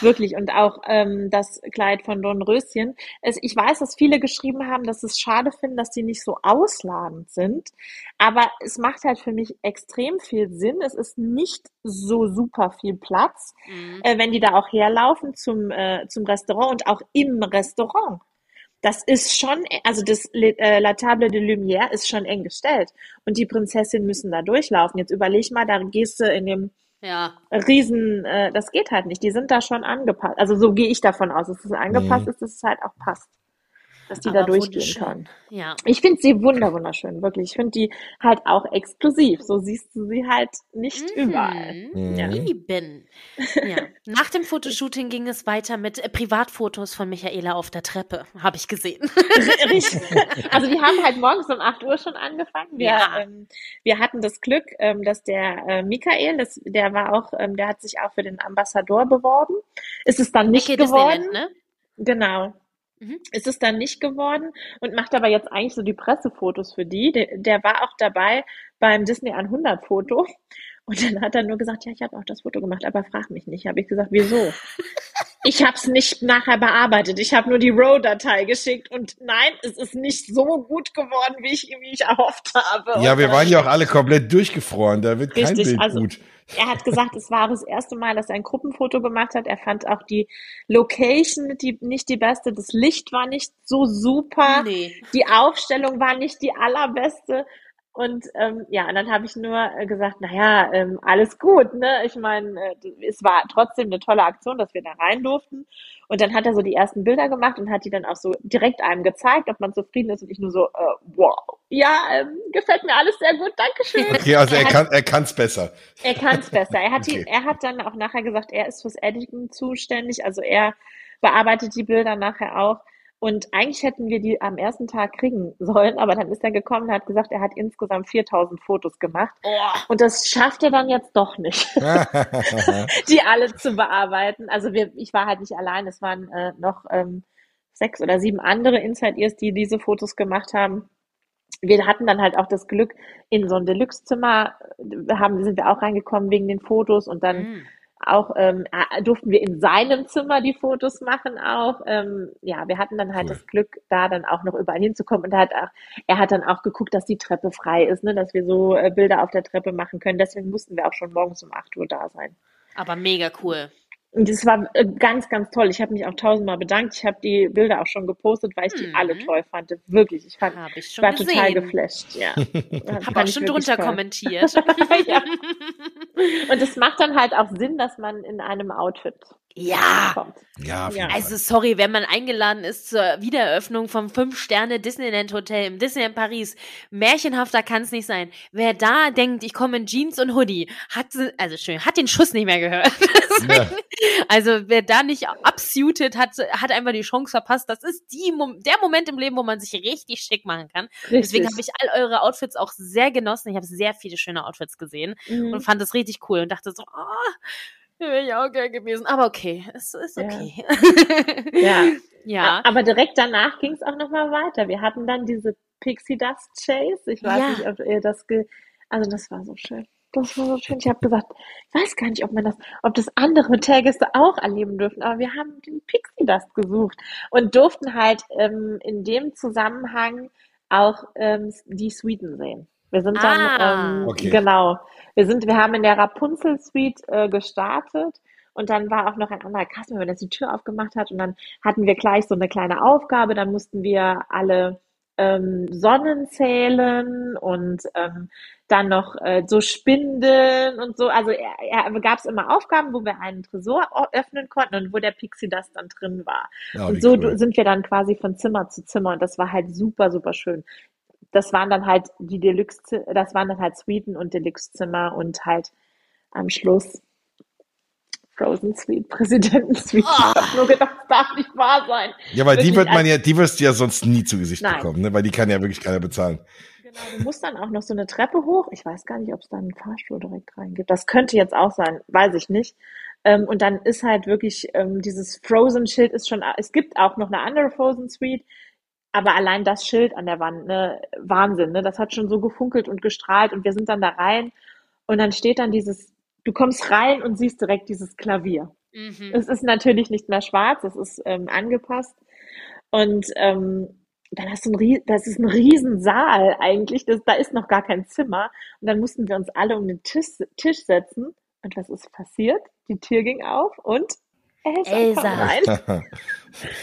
wirklich. Und auch ähm, das Kleid von Don Röschen. Es, ich weiß, dass viele geschrieben haben, dass es schade finden, dass die nicht so ausladend sind. Aber es macht halt für mich extrem viel Sinn. Es ist nicht so super viel Platz, Mhm. äh, wenn die da auch herlaufen zum, äh, zum Restaurant und auch im Restaurant. Das ist schon, also das äh, La Table de Lumière ist schon eng gestellt. Und die Prinzessinnen müssen da durchlaufen. Jetzt überleg mal, da gehst du in dem Ja. Riesen, äh, das geht halt nicht. Die sind da schon angepasst. Also so gehe ich davon aus, dass es angepasst Mhm. ist, dass es halt auch passt. Dass die Aber da durchgehen können. Ja. Ich finde sie wunder wunderschön, wirklich. Ich finde die halt auch exklusiv. So siehst du sie halt nicht überall. Mhm. Ja. Lieben. Ja. Nach dem Fotoshooting ging es weiter mit äh, Privatfotos von Michaela auf der Treppe, habe ich gesehen. Richtig. Also die haben halt morgens um 8 Uhr schon angefangen. Wir, Ja. ähm, wir hatten das Glück, ähm, dass der äh, Michael, das, der war auch, ähm, der hat sich auch für den Ambassador beworben. Ist es dann nicht Ecke geworden? Disneyland, ne? Genau. Mhm. Ist es dann nicht geworden und macht aber jetzt eigentlich so die Pressefotos für die. Der, der war auch dabei beim Disney 100 Foto. Und dann hat er nur gesagt, ja, ich habe auch das Foto gemacht, aber frag mich nicht. Habe ich gesagt, wieso? Ich habe es nicht nachher bearbeitet. Ich habe nur die RAW-Datei geschickt und nein, es ist nicht so gut geworden, wie ich, wie ich erhofft habe. Ja, wir waren ja auch alle komplett durchgefroren. Da wird kein Richtig, Bild also- gut. Er hat gesagt, es war das erste Mal, dass er ein Gruppenfoto gemacht hat. Er fand auch die Location die, nicht die beste. Das Licht war nicht so super. Nee. Die Aufstellung war nicht die allerbeste. Und ähm, ja, und dann habe ich nur äh, gesagt, naja, ähm, alles gut, ne? Ich meine, äh, es war trotzdem eine tolle Aktion, dass wir da rein durften. Und dann hat er so die ersten Bilder gemacht und hat die dann auch so direkt einem gezeigt, ob man zufrieden ist. Und ich nur so, äh, wow, ja, ähm, gefällt mir alles sehr gut, Dankeschön. Okay, also er kann er kann's besser. Er kann's besser. Er hat, Okay. die, er hat dann auch nachher gesagt, er ist fürs Editing zuständig. Also er bearbeitet die Bilder nachher auch. Und eigentlich hätten wir die am ersten Tag kriegen sollen, aber dann ist er gekommen und hat gesagt, er hat insgesamt 4000 Fotos gemacht. Oh, Und das schafft er dann jetzt doch nicht, die alle zu bearbeiten. Also wir, ich war halt nicht allein, es waren äh, noch ähm, sechs oder sieben andere Inside Ears, die diese Fotos gemacht haben. Wir hatten dann halt auch das Glück, in so ein Deluxe-Zimmer äh, haben, sind wir auch reingekommen wegen den Fotos und dann mm. Auch ähm, äh, durften wir in seinem Zimmer die Fotos machen auch. Ähm, ja, wir hatten dann halt Cool. das Glück, da dann auch noch überall hinzukommen. Und er hat, auch, er hat dann auch geguckt, dass die Treppe frei ist, ne, dass wir so äh, Bilder auf der Treppe machen können. Deswegen mussten wir auch schon morgens um 8 Uhr da sein. Aber mega cool. Und das war äh, ganz, ganz toll. Ich habe mich auch tausendmal bedankt. Ich habe die Bilder auch schon gepostet, weil ich die Mhm. alle toll fand. Wirklich, ich fand, Habe ich war total gesehen. geflasht. Ja, Habe auch schon drunter toll. kommentiert. Ja. Und es macht dann halt auch Sinn, dass man in einem Outfit ja. kommt. Ja, Ja. Also sorry, wenn man eingeladen ist zur Wiedereröffnung vom Fünf-Sterne-Disneyland-Hotel im Disneyland Paris, märchenhafter kann es nicht sein. Wer da denkt, ich komme in Jeans und Hoodie, hat, also schön, hat den Schuss nicht mehr gehört. Ja. Also wer da nicht absuited, hat, hat einfach die Chance verpasst. Das ist die, der Moment im Leben, wo man sich richtig schick machen kann. Deswegen habe ich all eure Outfits auch sehr genossen. Ich habe sehr viele schöne Outfits gesehen und Mhm. fand das richtig cool und dachte so, ah, wäre ich auch gern gewesen. Aber okay, es ist Ja. okay. Ja. ja. Aber direkt danach ging es auch nochmal weiter. Wir hatten dann diese Pixie Dust Chase. Ich weiß Ja. nicht, ob ihr das ge also das war so schön. Das war so schön. Ich habe gesagt, ich weiß gar nicht, ob man das, ob das andere Hotelgäste auch erleben dürfen, aber wir haben den Pixie Dust gesucht und durften halt ähm, in dem Zusammenhang auch ähm, die Suiten sehen. Wir sind dann Ah. ähm, Okay. genau. Wir sind, wir haben in der Rapunzel Suite äh, gestartet und dann war auch noch ein anderer Kasten, wenn das die Tür aufgemacht hat und dann hatten wir gleich so eine kleine Aufgabe. Dann mussten wir alle ähm, Sonnen zählen und ähm, dann noch äh, so Spindeln und so. Also er, er gab es immer Aufgaben, wo wir einen Tresor öffnen konnten und wo der Pixie das dann drin war. Ja, und so cool. sind wir dann quasi von Zimmer zu Zimmer und das war halt super, super schön. Das waren dann halt die Deluxe, das waren dann halt Suiten und Deluxe-Zimmer und halt am Schluss Frozen Suite, Präsidenten Suite. Ich Oh. hab nur gedacht, das darf nicht wahr sein. Ja, weil die Wirklich, wird man ja, die wirst du ja sonst nie zu Gesicht Nein. bekommen, ne? Weil die kann ja wirklich keiner bezahlen. Genau, du musst dann auch noch so eine Treppe hoch. Ich weiß gar nicht, ob es da einen Fahrstuhl direkt rein gibt. Das könnte jetzt auch sein, weiß ich nicht. Ähm, und dann ist halt wirklich ähm, dieses Frozen-Schild ist schon, es gibt auch noch eine andere Frozen Suite, aber allein das Schild an der Wand, ne, Wahnsinn, ne? Das hat schon so gefunkelt und gestrahlt und wir sind dann da rein und dann steht dann dieses, du kommst rein und siehst direkt dieses Klavier. Mhm. Es ist natürlich nicht mehr schwarz, es ist ähm, angepasst. Und ähm, dann hast du ein, das ist ein Riesensaal eigentlich, das, da ist noch gar kein Zimmer. Und dann mussten wir uns alle um den Tisch, Tisch setzen. Und was ist passiert? Die Tür ging auf und Elsa, Elsa.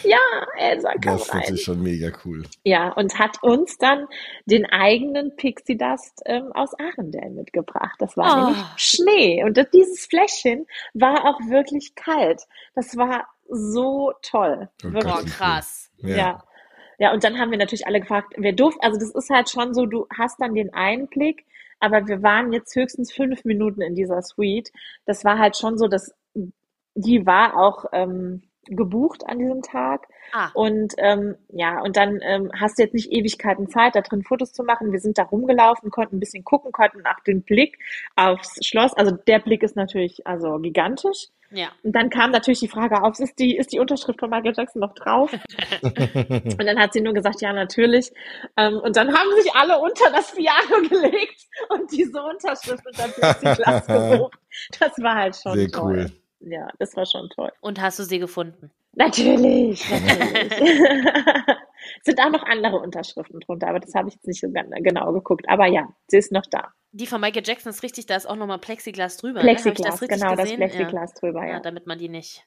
Ja, Elsa kam Das ist schon mega cool. Ja, und hat uns dann den eigenen Pixie Dust ähm, aus Arendelle mitgebracht. Das war Oh. nämlich Schnee. Und das, dieses Fläschchen war auch wirklich kalt. Das war so toll. Oh wirklich. Boah, Gott, krass. Ja. Ja. Ja, und dann haben wir natürlich alle gefragt, wer durfte, also das ist halt schon so, du hast dann den Einblick, aber wir waren jetzt höchstens fünf Minuten in dieser Suite. Das war halt schon so, dass die war auch ähm, gebucht an diesem Tag. Ah, Und ähm, ja, und dann ähm, hast du jetzt nicht Ewigkeiten Zeit, da drin Fotos zu machen. Wir sind da rumgelaufen, konnten ein bisschen gucken, konnten auch den Blick aufs Schloss. Also der Blick ist natürlich also gigantisch. ja. Und dann kam natürlich die Frage auf, ist die, ist die Unterschrift von Michael Jackson noch drauf? Und dann hat sie nur gesagt, ja, natürlich. Ähm, und dann haben sich alle unter das Piano gelegt und diese Unterschrift unter Plexiglas gesucht. Das war halt schon Sehr toll. cool. Ja, das war schon toll. Und hast du sie gefunden? Natürlich, natürlich. es sind auch noch andere Unterschriften drunter, aber das habe ich jetzt nicht so genau geguckt. Aber ja, sie ist noch da. Die von Michael Jackson ist richtig, da ist auch nochmal Plexiglas drüber. ne? Plexiglas, das richtig genau, das gesehen? Plexiglas drüber, Ja. ja, ja. damit man die nicht.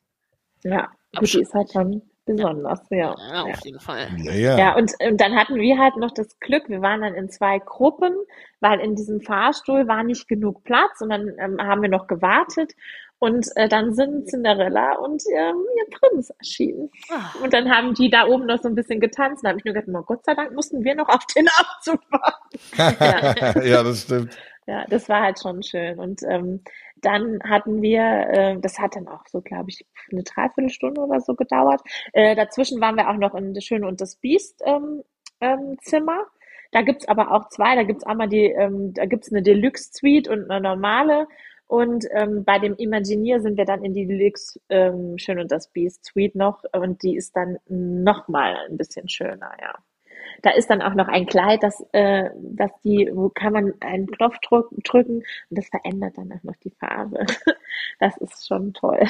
Ja, Aber gut, die ist halt schon besonders, ja. Ja, auf jeden Fall. Ja, ja. Ja, und, und dann hatten wir halt noch das Glück, wir waren dann in zwei Gruppen, weil in diesem Fahrstuhl war nicht genug Platz und dann ähm, haben wir noch gewartet und äh, dann sind Cinderella und ähm, ihr Prinz erschienen. Ah. Und dann haben die da oben noch so ein bisschen getanzt. Da habe ich nur gedacht, oh, Gott sei Dank mussten wir noch auf den Aufzug warten. ja. ja, das stimmt. Ja, das war halt schon schön. Und ähm, dann hatten wir, äh, das hat dann auch so, glaube ich, eine Dreiviertelstunde oder so gedauert. Äh, dazwischen waren wir auch noch in das Schöne und das Biest ähm, ähm, Zimmer. Da gibt's aber auch zwei. Da gibt's einmal die, ähm, da gibt's eine Deluxe Suite und eine normale. Und ähm, bei dem Imagineer sind wir dann in die Deluxe ähm, Schön und das Beast Suite noch. Und die ist dann noch mal ein bisschen schöner, ja. Da ist dann auch noch ein Kleid, das, äh, das die, wo kann man einen Knopf drück, drücken und das verändert dann auch noch die Farbe. Das ist schon toll.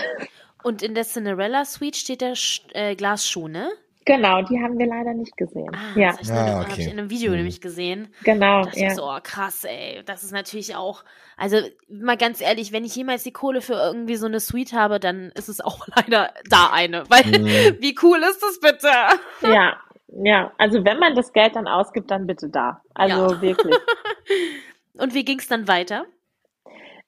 Und in der Cinderella Suite steht der Sch äh, Glasschuh, ne? Genau, die haben wir leider nicht gesehen. Ah, ja, das habe ich, Ah, nur- hab okay. ich in einem Video Hm. nämlich gesehen. genau, Da dachte ich ja. so, oh, krass, ey. Das ist natürlich auch, also mal ganz ehrlich, wenn ich jemals die Kohle für irgendwie so eine Suite habe, dann ist es auch leider da eine. Weil, Mhm. wie cool ist das bitte? Ja, ja. Also wenn man das Geld dann ausgibt, dann bitte da. Also Ja. wirklich. Und wie ging's dann weiter?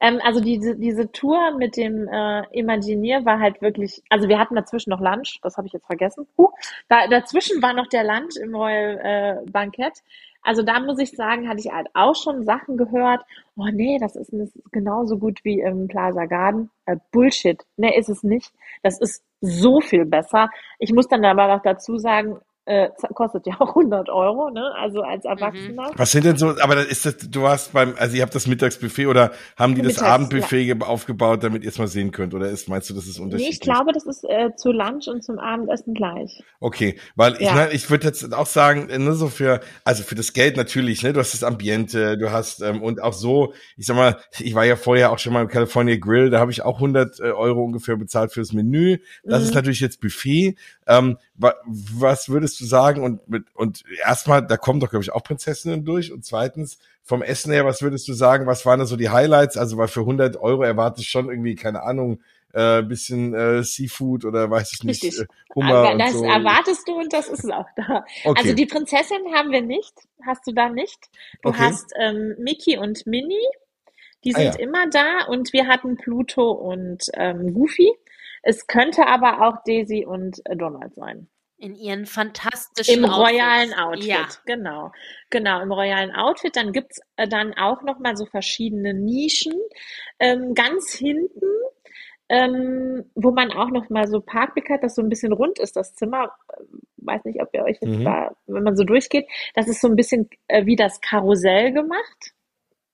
Ähm, also diese, diese Tour mit dem äh, Imagineer war halt wirklich, also wir hatten dazwischen noch Lunch, das habe ich jetzt vergessen. Huh, da, dazwischen war noch der Lunch im Royal äh, Bankett. Also da muss ich sagen, hatte ich halt auch schon Sachen gehört. Oh nee, das ist, das ist genauso gut wie im Plaza Garden. Äh, Bullshit. Nee, ist es nicht. Das ist so viel besser. Ich muss dann aber noch dazu sagen, äh, kostet ja auch 100 Euro, ne? Also als Erwachsener. Was sind denn so, aber das ist das, du hast beim, also ihr habt das Mittagsbuffet oder haben die das Mittags- Abendbuffet ge- aufgebaut, damit ihr es mal sehen könnt? Oder ist, meinst du, das ist Nee, unterschiedlich? ich glaube, das ist äh, zu Lunch und zum Abendessen gleich. Okay, weil ich Ja. meine, ich würde jetzt auch sagen, äh, nur so für, also für das Geld natürlich, ne, du hast das Ambiente, du hast ähm, und auch so, ich sag mal, ich war ja vorher auch schon mal im California Grill, da habe ich auch 100 äh, Euro ungefähr bezahlt fürs Menü. Das Mhm. ist natürlich jetzt Buffet. Ähm, was würdest du sagen? Und mit und erstmal, da kommen doch glaube ich auch Prinzessinnen durch. Und zweitens vom Essen her, was würdest du sagen? Was waren da so die Highlights? Also weil für 100 Euro erwarte ich schon irgendwie keine Ahnung. Äh, bisschen äh, Seafood oder weiß ich nicht, Richtig. äh, Hummer das so. erwartest du und das ist auch da. Okay. Also die Prinzessin haben wir nicht. Hast du da nicht? Du Okay. hast ähm, Mickey und Minnie. Die Ah, sind ja. immer da und wir hatten Pluto und ähm, Goofy. Es könnte aber auch Daisy und äh, Donald sein. In ihren fantastischen Im Outfits. royalen Outfit, Ja. genau. Genau, im royalen Outfit. Dann gibt's äh, dann auch nochmal so verschiedene Nischen. Ähm, ganz hinten, ähm, wo man auch nochmal so Parkblick hat, das so ein bisschen rund ist, das Zimmer. Äh, Weiß nicht, ob ihr euch jetzt Mhm. da, wenn man so durchgeht, das ist so ein bisschen äh, wie das Karussell gemacht.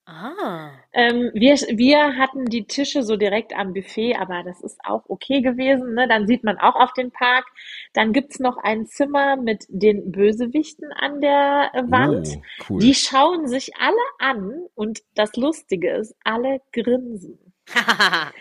Ah. Ähm, wir, wir hatten die Tische so direkt am Buffet, aber das ist auch okay gewesen. Ne? Dann sieht man auch auf den Park. Dann gibt's noch ein Zimmer mit den Bösewichten an der äh, Wand. Oh, cool. Die schauen sich alle an und das Lustige ist, alle grinsen.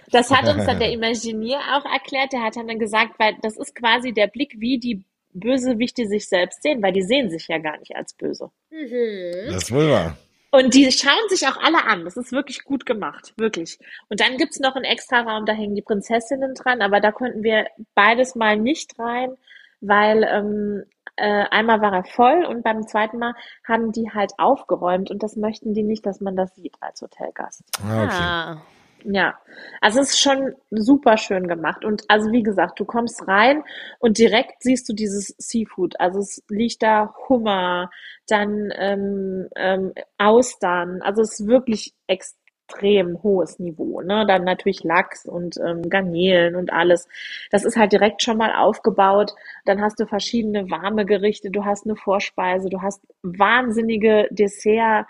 Das hat uns dann der Imaginier auch erklärt. Der hat dann gesagt, weil das ist quasi der Blick, wie die Bösewichte sich selbst sehen, weil die sehen sich ja gar nicht als böse. mhm. das ist wohl wahr. Und die schauen sich auch alle an. Das ist wirklich gut gemacht, wirklich. Und dann gibt's noch einen extra Raum, da hängen die Prinzessinnen dran, aber da konnten wir beides mal nicht rein, weil ähm, äh, einmal war er voll und beim zweiten Mal haben die halt aufgeräumt und das möchten die nicht, dass man das sieht als Hotelgast. Ah, okay. Ja, also es ist schon super schön gemacht. Und also wie gesagt, du kommst rein und direkt siehst du dieses Seafood. Also es liegt da Hummer, dann ähm, ähm, Austern. Also es ist wirklich extrem hohes Niveau. Ne? Dann natürlich Lachs und ähm, Garnelen und alles. Das ist halt direkt schon mal aufgebaut. Dann hast du verschiedene warme Gerichte, du hast eine Vorspeise, du hast wahnsinnige Dessert.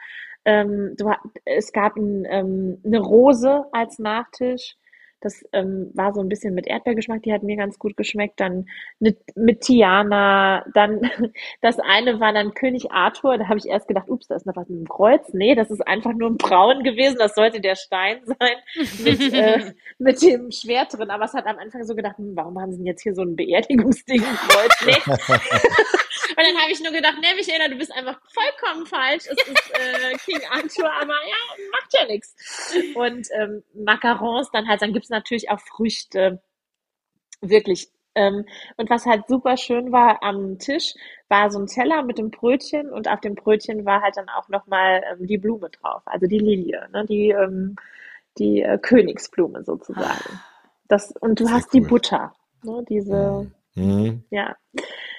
Ähm, du, es gab ein, ähm, eine Rose als Nachtisch. Das ähm, war so ein bisschen mit Erdbeergeschmack, die hat mir ganz gut geschmeckt. Dann mit, mit Tiana, dann das eine war dann König Arthur. Da habe ich erst gedacht, ups, da ist noch was mit dem Kreuz. Nee, das ist einfach nur ein Braun gewesen. Das sollte der Stein sein mit, äh, mit dem Schwert drin. Aber es hat am Anfang so gedacht, hm, warum haben sie denn jetzt hier so ein Beerdigungsding im Kreuz? Nee. Und dann habe ich nur gedacht, nee, Michaela, du bist einfach vollkommen falsch. Es ist äh, King Arthur, aber ja, macht ja nichts. Und ähm, Macarons dann halt, dann gibt's natürlich auch Früchte. Wirklich Ähm, und was halt super schön war, am Tisch war so ein Teller mit dem Brötchen und auf dem Brötchen war halt dann auch nochmal ähm, die Blume drauf, also die Lilie, ne? die, ähm, die äh, Königsblume sozusagen. Das, und du Sehr hast die cool. Butter, ne? diese, Mhm. ja.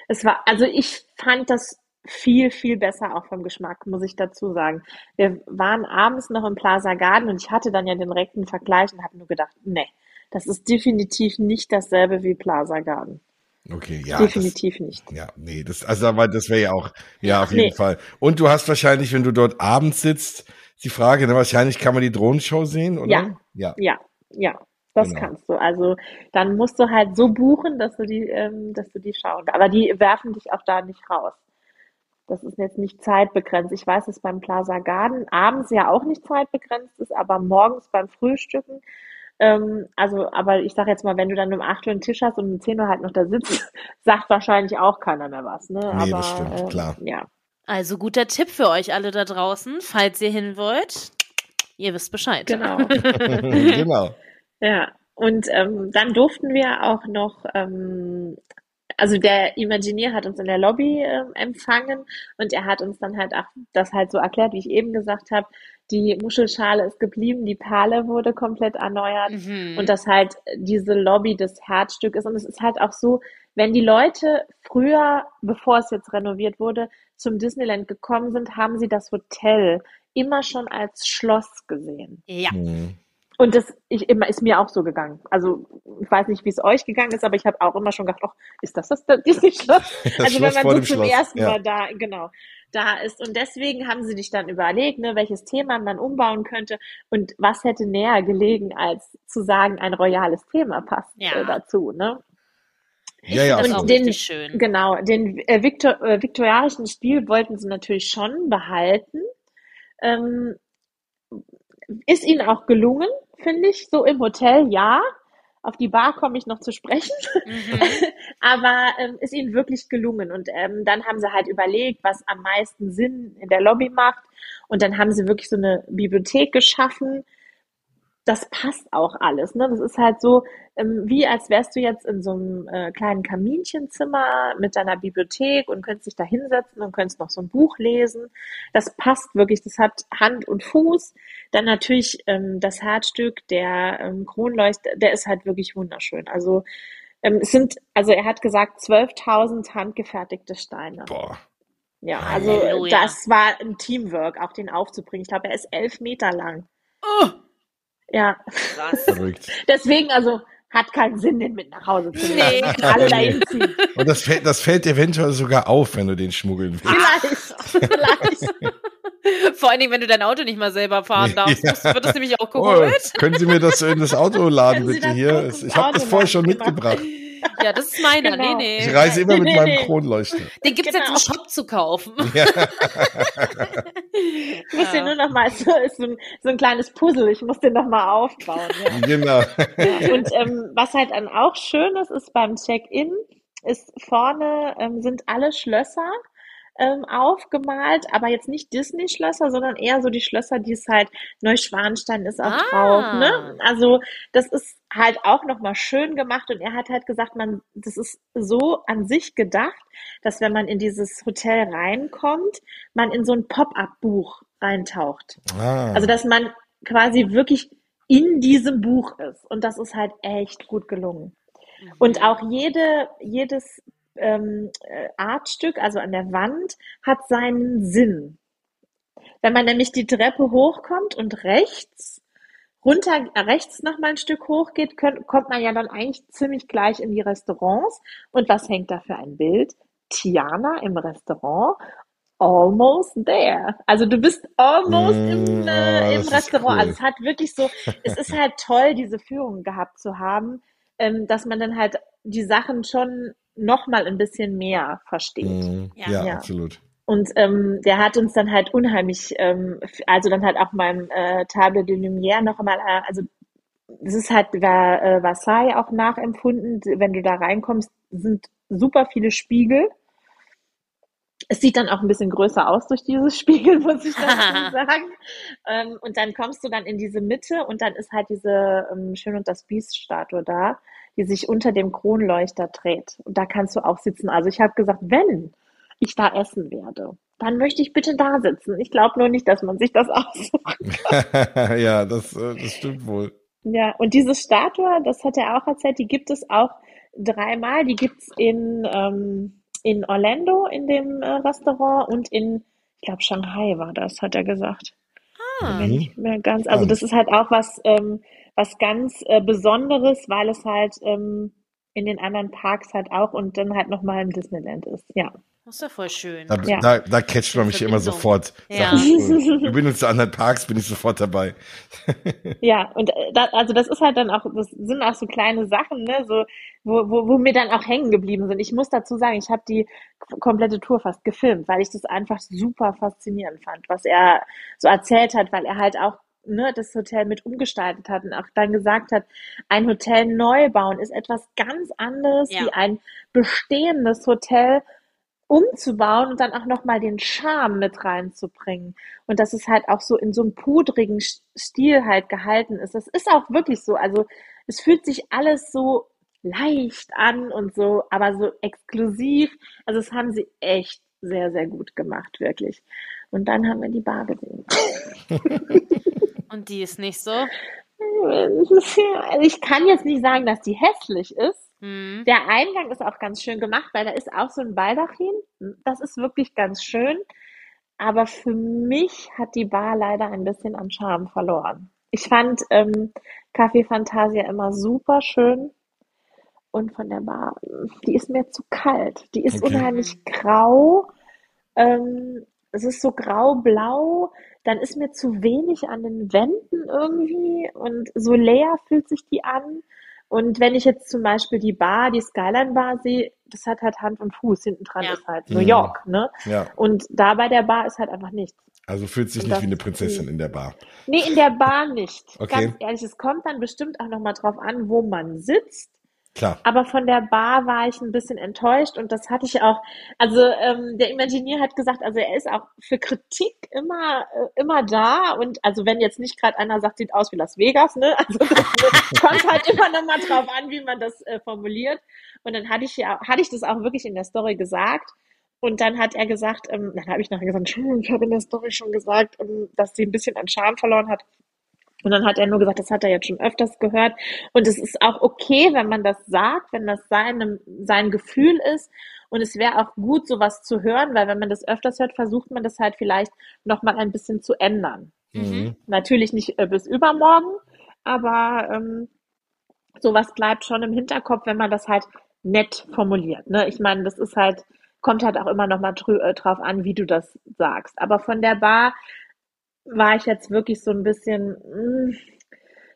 Es war, also ich fand das viel, viel besser auch vom Geschmack, muss ich dazu sagen. Wir waren abends noch im Plaza Garden und ich hatte dann ja den direkten Vergleich und habe nur gedacht, nee, das ist definitiv nicht dasselbe wie Plaza Garden. Okay, ja. Das, definitiv nicht. ja, nee, das, also aber das wäre ja auch, ja, auf jeden Nee. Fall. Und du hast wahrscheinlich, wenn du dort abends sitzt, die Frage, ne, wahrscheinlich kann man die Drohnenshow sehen, oder? Ja. Ja. Ja, ja, das Genau. kannst du. Also dann musst du halt so buchen, dass du die, ähm, dass du die schauen. Aber die werfen dich auch da nicht raus. Das ist jetzt nicht zeitbegrenzt. Ich weiß, dass beim Plaza Garden abends ja auch nicht zeitbegrenzt ist, aber morgens beim Frühstücken. Ähm, also, aber ich sage jetzt mal, wenn du dann um 8 Uhr einen Tisch hast und um 10 Uhr halt noch da sitzt, sagt wahrscheinlich auch keiner mehr was. Ne? Nee, aber, das stimmt, ähm, klar. Ja, Also guter Tipp für euch alle da draußen, falls ihr hin wollt. Ihr wisst Bescheid. genau. genau. Ja, und ähm, dann durften wir auch noch, ähm, also der Imagineer hat uns in der Lobby ähm, empfangen und er hat uns dann halt auch das halt so erklärt, wie ich eben gesagt habe, die Muschelschale ist geblieben, die Perle wurde komplett erneuert Mhm. und dass halt diese Lobby das Herzstück ist. Und es ist halt auch so, wenn die Leute früher, bevor es jetzt renoviert wurde, zum Disneyland gekommen sind, haben sie das Hotel immer schon als Schloss gesehen. ja. Mhm. Und das ich, immer ist mir auch so gegangen. Also ich weiß nicht, wie es euch gegangen ist, aber ich habe auch immer schon gedacht, ach, ist das das Disney-Schloss? Das Also Schloss wenn man so zum Schloss, ersten ja. Mal da, genau, da ist. Und deswegen haben sie sich dann überlegt, ne, welches Thema man umbauen könnte und was hätte näher gelegen, als zu sagen, ein royales Thema passt Ja. äh, dazu. Ne? Ja, ja, das auch Und den- richtig schön. Genau, den äh, Viktor, äh, viktorianischen Stil wollten sie natürlich schon behalten. Ähm, ist ihnen auch gelungen, finde ich, so im Hotel, ja. Auf die Bar komme ich noch zu sprechen, Mhm. aber ähm, ist ihnen wirklich gelungen. Und ähm, dann haben sie halt überlegt, was am meisten Sinn in der Lobby macht. Und dann haben sie wirklich so eine Bibliothek geschaffen. Das passt auch alles. Ne? Das ist halt so, ähm, wie als wärst du jetzt in so einem äh, kleinen Kaminchenzimmer mit deiner Bibliothek und könntest dich da hinsetzen und könntest noch so ein Buch lesen. Das passt wirklich, das hat Hand und Fuß. Dann natürlich ähm, das Herzstück, der ähm, Kronleuchter, der ist halt wirklich wunderschön. Also ähm, es sind, also er hat gesagt, 12.000 handgefertigte Steine. Boah. Ja, also Halleluja. das war ein Teamwork, auch den aufzubringen. Ich glaube, er ist elf Meter lang. Oh, Ja, krass. Verrückt. deswegen also hat keinen Sinn, den mit nach Hause zu nehmen. Nee. Alle dahin ziehen. Und das fällt, das fällt eventuell sogar auf, wenn du den schmuggeln willst. Vielleicht, vielleicht. Vor allen Dingen, wenn du dein Auto nicht mal selber fahren darfst, Ja. wird es nämlich auch Oh, geholt. können Sie mir das in das Auto laden, bitte hier? Ich habe das vorher schon mitgebracht. Ja, das ist meiner. Genau. Nee, Ich nee. reise immer mit meinem. Kronleuchter. Den gibt's jetzt im Genau. Shop zu kaufen. Ja. Ich muss den nur noch mal, so, ist so, ein, so ein kleines Puzzle, ich muss den noch mal aufbauen. Ja. Genau. Ja, und ähm, was halt dann auch schön ist, ist beim Check-in, ist vorne ähm, sind alle Schlösser ähm, aufgemalt, aber jetzt nicht Disney-Schlösser, sondern eher so die Schlösser, die es halt Neuschwanstein ist auch Ah. drauf. Ne? Also das ist halt auch nochmal schön gemacht und er hat halt gesagt, man, das ist so an sich gedacht, dass wenn man in dieses Hotel reinkommt, man in so ein Pop-up-Buch reintaucht. Ah. Also, dass man quasi wirklich in diesem Buch ist. Und das ist halt echt gut gelungen. Und auch jede, jedes ähm, äh, Artstück, also an der Wand, hat seinen Sinn. Wenn man nämlich die Treppe hochkommt und rechts, runter, äh, rechts noch mal ein Stück hochgeht, könnt, kommt man ja dann eigentlich ziemlich gleich in die Restaurants. Und was hängt da für ein Bild? Tiana im Restaurant. Almost there. Also du bist almost Mm, im, äh, im das ist Restaurant. cool. Also es hat wirklich so, es ist halt toll, diese Führung gehabt zu haben, ähm, dass man dann halt die Sachen schon noch mal ein bisschen mehr versteht. Mhm. Ja. Ja, Ja. absolut. Und ähm, der hat uns dann halt unheimlich, ähm, also dann halt auch beim äh, Table de Lumière noch einmal, äh, also das ist halt war, äh, Versailles auch nachempfunden. Wenn du da reinkommst, sind super viele Spiegel. Es sieht dann auch ein bisschen größer aus durch diese Spiegel, muss ich dazu sagen. Ähm, und dann kommst du dann in diese Mitte und dann ist halt diese ähm, Schön und das Biest-Statue da, die sich unter dem Kronleuchter dreht. Und da kannst du auch sitzen. Also ich habe gesagt, wenn ich da essen werde, dann möchte ich bitte da sitzen. Ich glaube nur nicht, dass man sich das aussucht. ja, das, äh, das stimmt wohl. Ja, und diese Statue, das hat er auch erzählt, die gibt es auch dreimal. Die gibt's in, ähm, in Orlando in dem äh, Restaurant und in, ich glaube, Shanghai war das, hat er gesagt. Ah. Ich mehr ganz, also das ist halt auch was, ähm, was ganz äh, Besonderes, weil es halt ähm, in den anderen Parks halt auch und dann halt nochmal im Disneyland ist. Ja. Das ist ja voll schön. Da, Ja. da, da catcht man mich immer sofort. Ja. So, Wir bin zu anderen Parks, bin ich sofort dabei. Ja, und äh, da, also das ist halt dann auch, das sind auch so kleine Sachen, ne, so, wo, wo, wo mir dann auch hängen geblieben sind. Ich muss dazu sagen, ich habe die komplette Tour fast gefilmt, weil ich das einfach super faszinierend fand, was er so erzählt hat, weil er halt auch ne, das Hotel mit umgestaltet hat und auch dann gesagt hat, ein Hotel neu bauen ist etwas ganz anderes Ja. wie ein bestehendes Hotel umzubauen und dann auch nochmal den Charme mit reinzubringen. Und dass es halt auch so in so einem pudrigen Stil halt gehalten ist. Das ist auch wirklich so. Also es fühlt sich alles so leicht an und so, aber so exklusiv. Also das haben sie echt sehr, sehr gut gemacht, wirklich. Und dann haben wir die Bar gesehen. Und die ist nicht so. Also ich kann jetzt nicht sagen, dass die hässlich ist. Hm. Der Eingang ist auch ganz schön gemacht, weil da ist auch so ein Baldachin. Das ist wirklich ganz schön. Aber für mich hat die Bar leider ein bisschen an Charme verloren. Ich fand ähm, Café Fantasia immer super schön. Und von der Bar, die ist mir zu kalt. Die ist Okay. unheimlich grau. Ähm, es ist so grau-blau. Dann ist mir zu wenig an den Wänden irgendwie. Und so leer fühlt sich die an. Und wenn ich jetzt zum Beispiel die Bar, die Skyline Bar sehe, das hat halt Hand und Fuß. Hinten dran Ja. ist halt New Mhm. York, ne? Ja, Und da bei der Bar ist halt einfach nichts. also fühlt sich Und nicht wie eine Prinzessin die- in der Bar. Nee, in der Bar nicht. Okay. Ganz ehrlich, es kommt dann bestimmt auch nochmal drauf an, wo man sitzt. Klar. Aber von der Bar war ich ein bisschen enttäuscht und das hatte ich auch. Also ähm, der Imagineer hat gesagt, also er ist auch für Kritik immer äh, immer da und also wenn jetzt nicht gerade einer sagt, sieht aus wie Las Vegas, ne? Also das kommt halt immer noch mal drauf an, wie man das äh, formuliert. Und dann hatte ich ja hatte ich das auch wirklich in der Story gesagt. Und dann hat er gesagt, ähm, dann habe ich nachher gesagt, ich habe in der Story schon gesagt, ähm, dass sie ein bisschen an Charme verloren hat. Und dann hat er nur gesagt, das hat er jetzt schon öfters gehört. Und es ist auch okay, wenn man das sagt, wenn das seinem, sein Gefühl ist. Und es wäre auch gut, sowas zu hören, weil wenn man das öfters hört, versucht man das halt vielleicht nochmal ein bisschen zu ändern. Mhm. Natürlich nicht äh, bis übermorgen, aber ähm, sowas bleibt schon im Hinterkopf, wenn man das halt nett formuliert. Ne? Ich meine, das ist halt, kommt halt auch immer noch mal drü äh, drauf an, wie du das sagst. Aber von der Bar war ich jetzt wirklich so ein bisschen mh,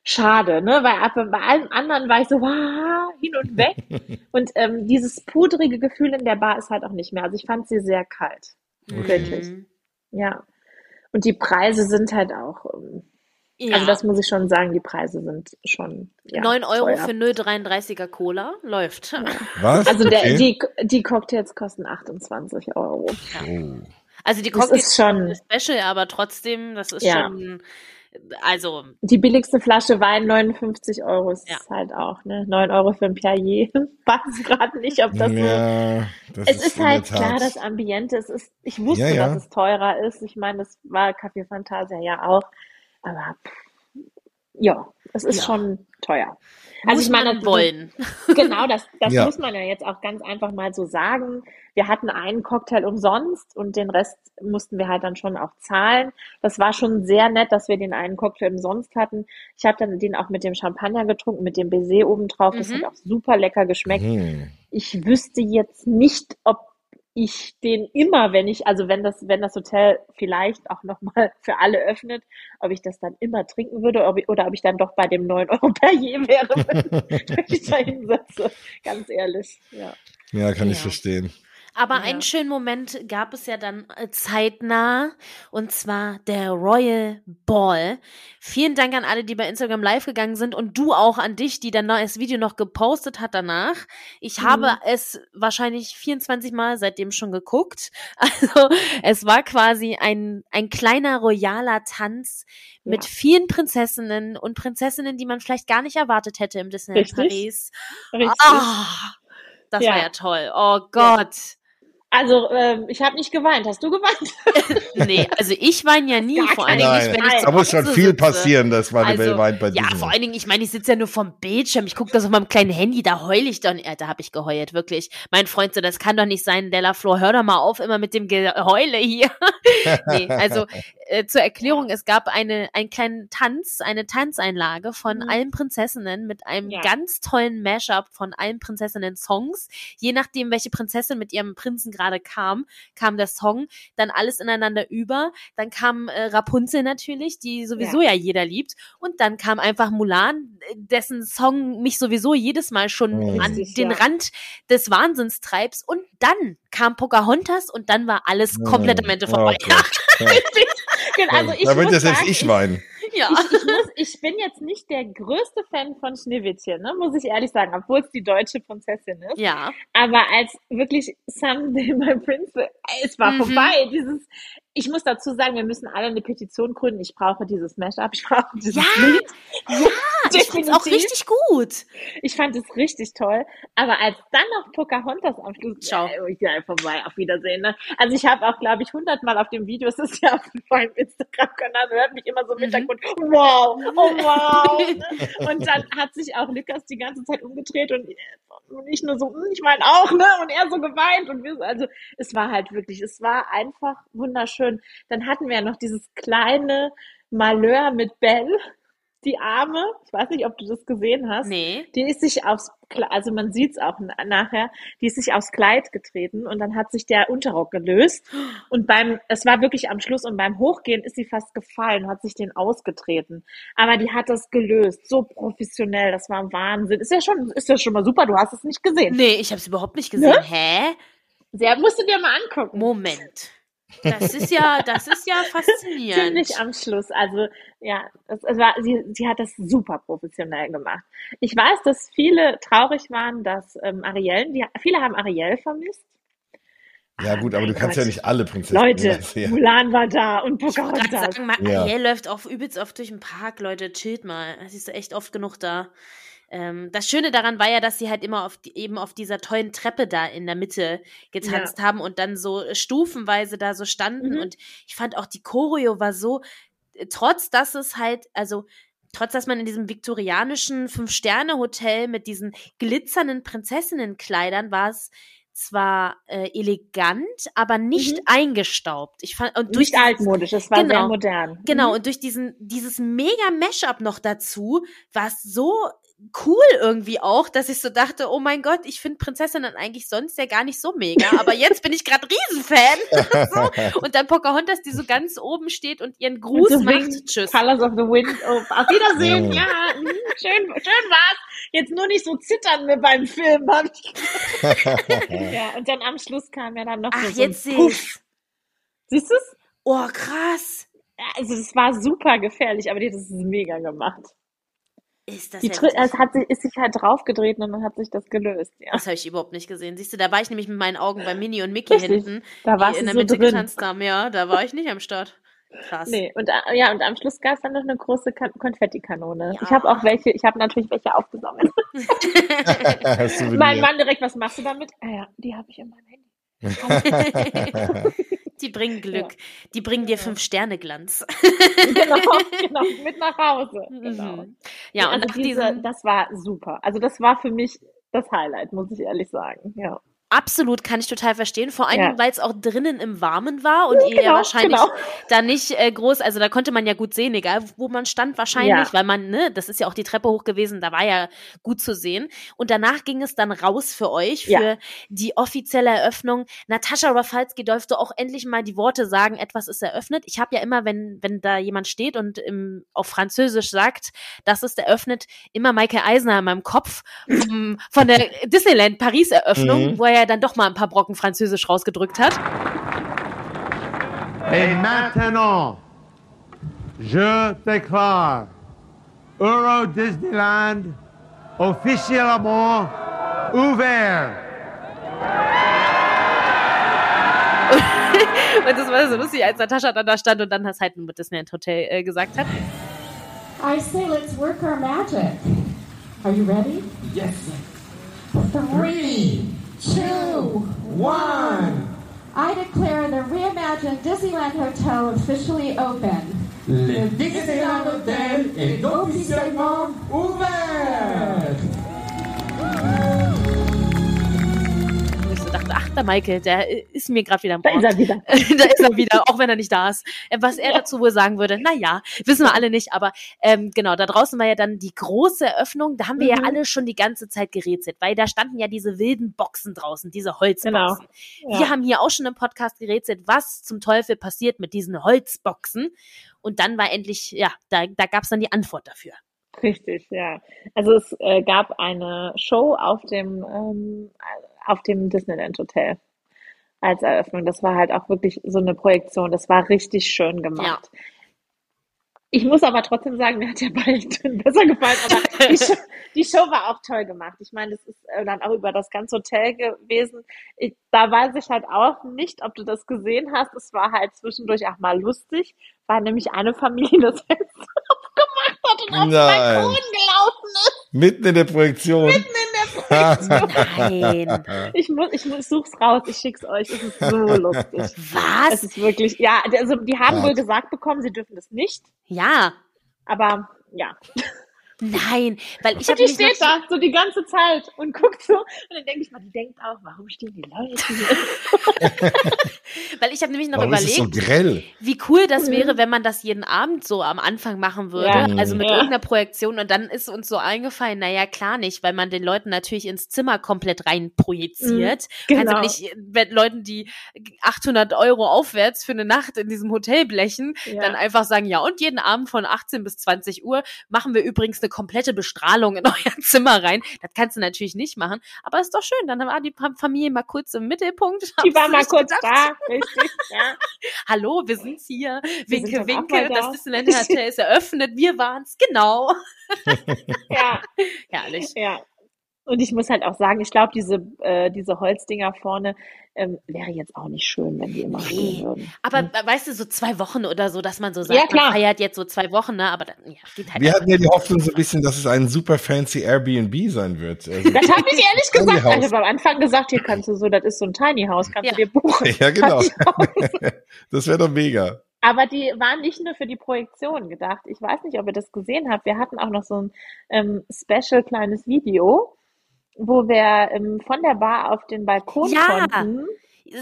schade, ne? Weil bei allem anderen war ich so wow, hin und weg. und ähm, dieses pudrige Gefühl in der Bar ist halt auch nicht mehr. Also ich fand sie sehr kalt. Wirklich. Mhm. Ja. Und die Preise sind halt auch, ähm, Ja. also das muss ich schon sagen, die Preise sind schon ja, 9 Euro teuer. für 0,33er Cola läuft. Was? Also der, okay. die, die Cocktails kosten 28 Euro. oh. Also die Das Cocktails ist schon, Special, aber trotzdem, das ist Ja. schon, also, die billigste Flasche Wein 59 Euro ist Ja. halt auch, ne? 9 Euro für ein Perrier. Weiß gerade nicht, ob das so. ja, das Es ist in halt klar, das Ambiente. Es ist, ich wusste, Ja, ja. dass es teurer ist. Ich meine, das war Café Fantasia ja auch. Aber pff, ja, es ist Ja. schon teuer. muss Also ich meine, man das- wollen. Genau, das, das Ja. muss man ja jetzt auch ganz einfach mal so sagen. Wir hatten einen Cocktail umsonst und den Rest mussten wir halt dann schon auch zahlen. Das war schon sehr nett, dass wir den einen Cocktail umsonst hatten. Ich habe dann den auch mit dem Champagner getrunken, mit dem Baiser obendrauf. Das Mhm. hat auch super lecker geschmeckt. Hm. Ich wüsste jetzt nicht, ob ich den immer, wenn ich, also wenn das, wenn das Hotel vielleicht auch nochmal für alle öffnet, ob ich das dann immer trinken würde ob ich, oder ob ich dann doch bei dem 9 Euro Perrier wäre, wenn, ich da hinsetze. Ganz ehrlich, ja. Ja, kann ich Ja. verstehen. Aber Ja. einen schönen Moment gab es ja dann äh, zeitnah und zwar der Royal Ball. Vielen Dank an alle, die bei Instagram live gegangen sind und du auch an dich, die dann das Video noch gepostet hat danach. Ich Mhm. habe es wahrscheinlich 24 Mal seitdem schon geguckt. Also es war quasi ein, ein kleiner royaler Tanz mit Ja. vielen Prinzessinnen und Prinzessinnen, die man vielleicht gar nicht erwartet hätte im Disneyland Richtig. Paris. Richtig. Ah, das Ja. war ja toll. Oh Gott. Also, ähm, ich habe nicht geweint. Hast du geweint? Nee, also ich weine ja nie, Gar vor allen. Dingen nicht, wenn ich da muss schon viel sitze. passieren, dass meine Also, Welt weint bei Ja, Disney. vor allen Dingen, ich meine, ich sitze ja nur vom Bildschirm. Ich gucke das auf meinem kleinen Handy, da heule ich dann. Ja, da habe ich geheult, wirklich. Mein Freund so, das kann doch nicht sein, Della Flor, hör doch mal auf, immer mit dem Geheule hier. nee, also äh, zur Erklärung, es gab eine, einen kleinen Tanz, eine Tanzeinlage von Mhm. allen Prinzessinnen mit einem Ja. ganz tollen Mashup von allen Prinzessinnen-Songs. Je nachdem, welche Prinzessin mit ihrem Prinzen gerade kam, kam der Song, dann alles ineinander über. Dann kam äh, Rapunzel natürlich, die sowieso ja. jeder liebt. Und dann kam einfach Mulan, äh, dessen Song mich sowieso jedes Mal schon Mhm. an Richtig, den ja. Rand des Wahnsinns treibst. Und dann kam Pocahontas und dann war alles komplett am Ende vorbei. Oh Gott. Ja. Also ich da wird selbst sagen, ich weinen. Ja. ich, ich, muss, ich bin jetzt nicht der größte Fan von Schneewittchen, ne, muss ich ehrlich sagen, obwohl es die deutsche Prinzessin ist. Ja. Aber als wirklich Someday My Prince, es war Mhm. vorbei. Dieses, ich muss dazu sagen, wir müssen alle eine Petition gründen. Ich brauche dieses Mashup, ich brauche dieses Ja, Lied. ja, ich find's auch Definitiv. richtig gut. Ich fand es richtig toll. Aber als dann noch Pocahontas am Schluss, Ciao. Äh, ja, vorbei, auf Wiedersehen. Ne? Also ich habe auch, glaube ich, hundertmal auf dem Video, es ist ja auf meinem Instagram-Kanal, hört mich immer so im Mhm. Hintergrund, wow, oh wow. ne? Und dann hat sich auch Lukas die ganze Zeit umgedreht und, und ich nur so, hm, ich meine auch, ne? Und er so geweint und wir so, also es war halt wirklich, es war einfach wunderschön. Dann hatten wir ja noch dieses kleine Malheur mit Belle, die Arme, ich weiß nicht, ob du das gesehen hast. Nee. Die ist sich aufs, also man sieht's auch na- nachher, die ist sich aufs Kleid getreten und dann hat sich der Unterrock gelöst und beim, es war wirklich am Schluss und beim Hochgehen ist sie fast gefallen, hat sich den ausgetreten. Aber die hat das gelöst, so professionell, das war Wahnsinn. Ist ja schon, ist ja schon mal super, du hast es nicht gesehen. Nee, ich habe es überhaupt nicht gesehen. Ne? Hä? Sehr, musst du dir mal angucken. Moment. Das ist ja, das ist ja faszinierend. Ziemlich am Schluss. Also ja, es, es war, sie, sie hat das super professionell gemacht. Ich weiß, dass viele traurig waren, dass ähm, Ariel, die, viele haben Ariel vermisst. Ja gut, aber du kannst ja Gott. nicht alle Prinzessinnen Leute, sehen. Mulan war da und Ich wollte gerade Pocahontas. sagen, Ma- Ja. Ariel läuft auch übelst oft durch den Park, Leute, chillt mal. Sie ist echt oft genug da. Ähm, das Schöne daran war ja, dass sie halt immer auf die, eben auf dieser tollen Treppe da in der Mitte getanzt haben und dann so stufenweise da so standen. Mhm. Und ich fand auch die Choreo war so, äh, trotz dass es halt, also trotz dass man in diesem viktorianischen Fünf-Sterne-Hotel mit diesen glitzernden Prinzessinnenkleidern war es zwar äh, elegant, aber nicht Mhm. eingestaubt. Ich fand und durch Nicht altmodisch, es war Genau. sehr modern. Genau, Mhm. und durch diesen, dieses mega Mashup noch dazu, war es so cool irgendwie auch, dass ich so dachte, oh mein Gott, ich finde Prinzessinnen eigentlich sonst ja gar nicht so mega, aber jetzt bin ich gerade Riesenfan. so. Und dann Pocahontas, die so ganz oben steht und ihren Gruß so macht. Tschüss. Colors of the Wind. Oh, auf Wiedersehen, ja. mhm, Schön, schön war's. Jetzt nur nicht so zittern mit beim Film. Ja, und dann am Schluss kam ja dann noch Ach, so, jetzt ein Puff. Siehst du's? Oh, krass. Also das war super gefährlich, aber die hat das mega gemacht. Ist das Die es hat sich, ist sich halt draufgedreht und dann hat sich das gelöst. Ja. Das habe ich überhaupt nicht gesehen. Siehst du, da war ich nämlich mit meinen Augen bei Minnie und Mickey Richtig. hinten, Da die warst in du der so Mitte drin. getanzt haben. Ja, da war ich nicht am Start. Krass. Nee, und äh, ja, und am Schluss gab es dann noch eine große Kan Konfettikanone. Ja. Ich habe auch welche, ich habe natürlich welche aufgesammelt. Mein Mann direkt, was machst du damit? Ah ja, die habe ich in meinem Handy. Die bringen Glück. Die bringen dir fünf Sterne Glanz. genau, genau, mit nach Hause. Genau. Mhm. Ja, und also diese, das war super. Also das war für mich das Highlight, muss ich ehrlich sagen. Ja. Absolut kann ich total verstehen. Vor allem, Ja. weil es auch drinnen im Warmen war und ihr ja genau, wahrscheinlich genau. da nicht äh, groß, also da konnte man ja gut sehen, egal wo man stand wahrscheinlich, Ja. weil man, ne, das ist ja auch die Treppe hoch gewesen, da war ja gut zu sehen. Und danach ging es dann raus für euch, für Ja. die offizielle Eröffnung. Natascha Rafalski durfte auch endlich mal die Worte sagen, etwas ist eröffnet. Ich habe ja immer, wenn, wenn da jemand steht und im, auf Französisch sagt, das ist eröffnet, immer Michael Eisner in meinem Kopf vom, von der Disneyland Paris Eröffnung, Mhm. wo er ja dann doch mal ein paar Brocken Französisch rausgedrückt hat. Et maintenant, je déclare Euro Disneyland officiellement ouvert. und das war so lustig, als Natascha dann da stand und dann das halt mit Disneyland Hotel äh, gesagt hat. I say let's work our magic. Are you ready? Yes. Three, two, One. I declare the reimagined Disneyland Hotel officially open. Le Disneyland Hotel est officiellement ouvert. Dachte, ach, der Michael, der ist mir gerade wieder im Da ist Ohr. er wieder. da ist er wieder, auch wenn er nicht da ist. Äh, Was er dazu wohl sagen würde, na ja, wissen wir alle nicht, aber ähm, genau, da draußen war ja dann die große Eröffnung, da haben wir ja Mhm. alle schon die ganze Zeit gerätselt, weil da standen ja diese wilden Boxen draußen, diese Holzboxen. Genau. Wir haben hier auch schon im Podcast gerätselt, was zum Teufel passiert mit diesen Holzboxen. Und dann war endlich, ja, da, da gab es dann die Antwort dafür. Richtig, ja. Also es äh, gab eine Show auf dem, ähm, auf dem Disneyland Hotel als Eröffnung. Das war halt auch wirklich so eine Projektion. Das war richtig schön gemacht. Ich muss aber trotzdem sagen, mir hat der Ball besser gefallen, aber die Show, die Show war auch toll gemacht. Ich meine, das ist äh, dann auch über das ganze Hotel gewesen. Ich, da weiß ich halt auch nicht, ob du das gesehen hast. Es war halt zwischendurch auch mal lustig, weil nämlich eine Familie das Fenster aufgemacht hat und auf den. Balkon gelaufen ist. Mitten in der Projektion. In der Projektion. Nein. Ich muss, ich muss, such's raus, ich schick's euch. Es ist so lustig. Es Was? ist wirklich, ja, also die haben Was? wohl gesagt bekommen, sie dürfen das nicht, Ja. aber ja. Nein, weil ich habe die nämlich steht noch, da so die ganze Zeit und guckt so. Und dann denke ich mal, die denkt auch, warum stehen die Leute hier? weil ich habe nämlich noch Warum überlegt, so grell? wie cool das wäre, wenn man das jeden Abend so am Anfang machen würde. Ja. Also mit Ja. irgendeiner Projektion. Und dann ist uns so eingefallen, naja, klar nicht, weil man den Leuten natürlich ins Zimmer komplett rein projiziert. Mhm, Also genau. nicht mit Leuten, die 800 Euro aufwärts für eine Nacht in diesem Hotel blechen, Ja. dann einfach sagen, ja, und jeden Abend von 18 bis 20 Uhr machen wir übrigens eine komplette Bestrahlung in euer Zimmer rein. Das kannst du natürlich nicht machen. Aber ist doch schön. Dann war die Familie mal kurz im Mittelpunkt. Die war mal kurz gedacht, da, richtig, ja. Hallo, wir sind hier. Wir Winke, sind winke. da. Das Disneyland Hotel ist eröffnet. Wir waren's. Genau. ja. Herrlich. Ja. Und ich muss halt auch sagen, ich glaube, diese, äh, diese Holzdinger vorne ähm, wäre jetzt auch nicht schön, wenn die immer Nee. stehen würden. Aber äh, weißt du, so zwei Wochen oder so, dass man so sagt, Ja, klar. man feiert jetzt so zwei Wochen, ne? Aber dann, ja, geht halt Wir hatten ja die Hoffnung so ein bisschen, dass es ein super fancy Airbnb sein wird. Also, Das habe ich ehrlich gesagt. Ich habe am Anfang gesagt, hier kannst du so, das ist so ein Tiny House, kannst Ja. du dir buchen. ja, genau. Das wäre doch mega. Aber die waren nicht nur für die Projektion gedacht. Ich weiß nicht, ob ihr das gesehen habt. Wir hatten auch noch so ein ähm, special kleines Video, wo wir ähm, von der Bar auf den Balkon Ja, konnten.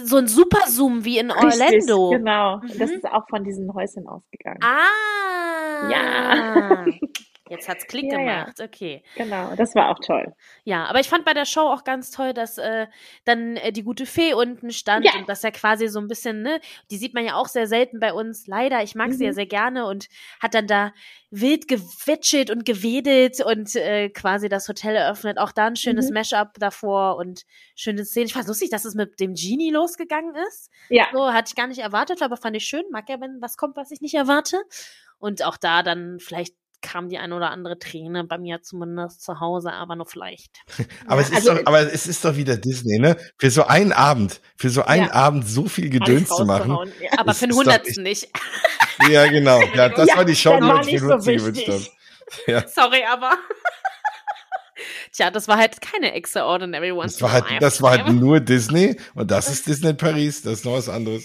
so ein Super-Zoom wie in Richtig, Orlando. genau. Mhm. Das ist auch von diesen Häuschen ausgegangen. Ah. Ja. Jetzt hat's Klick Ja, ja. gemacht. Okay. Genau, das war auch toll. Ja, aber ich fand bei der Show auch ganz toll, dass äh, dann äh, die gute Fee unten stand Ja. und dass er quasi so ein bisschen, ne, die sieht man ja auch sehr selten bei uns, leider. Ich mag sie ja Mhm. sehr gerne und hat dann da wild gewetschelt und gewedelt und äh, quasi das Hotel eröffnet. Auch da ein schönes Mhm. Mashup davor und schöne Szenen. Ich fand lustig, dass es mit dem Genie losgegangen ist. Ja, So hatte ich gar nicht erwartet, aber fand ich schön. Mag ja, wenn was kommt, was ich nicht erwarte. Und auch da dann vielleicht kam die ein oder andere Träne bei mir zumindest zu Hause, aber nur vielleicht. Aber es ist also- doch, aber es ist doch wieder Disney, ne? Für so einen Abend, für so einen Ja. Abend so viel Gedöns zu machen. Ja. Aber für den Hundertsten nicht. Ja, genau. Ja, das Ja, war die Show, die so Luzi gewünscht. Ja. Sorry, aber. Tja, das war halt keine Extraordinary Ones. Das war halt, das war halt nur Disney und das ist Disney Paris, das ist noch was anderes.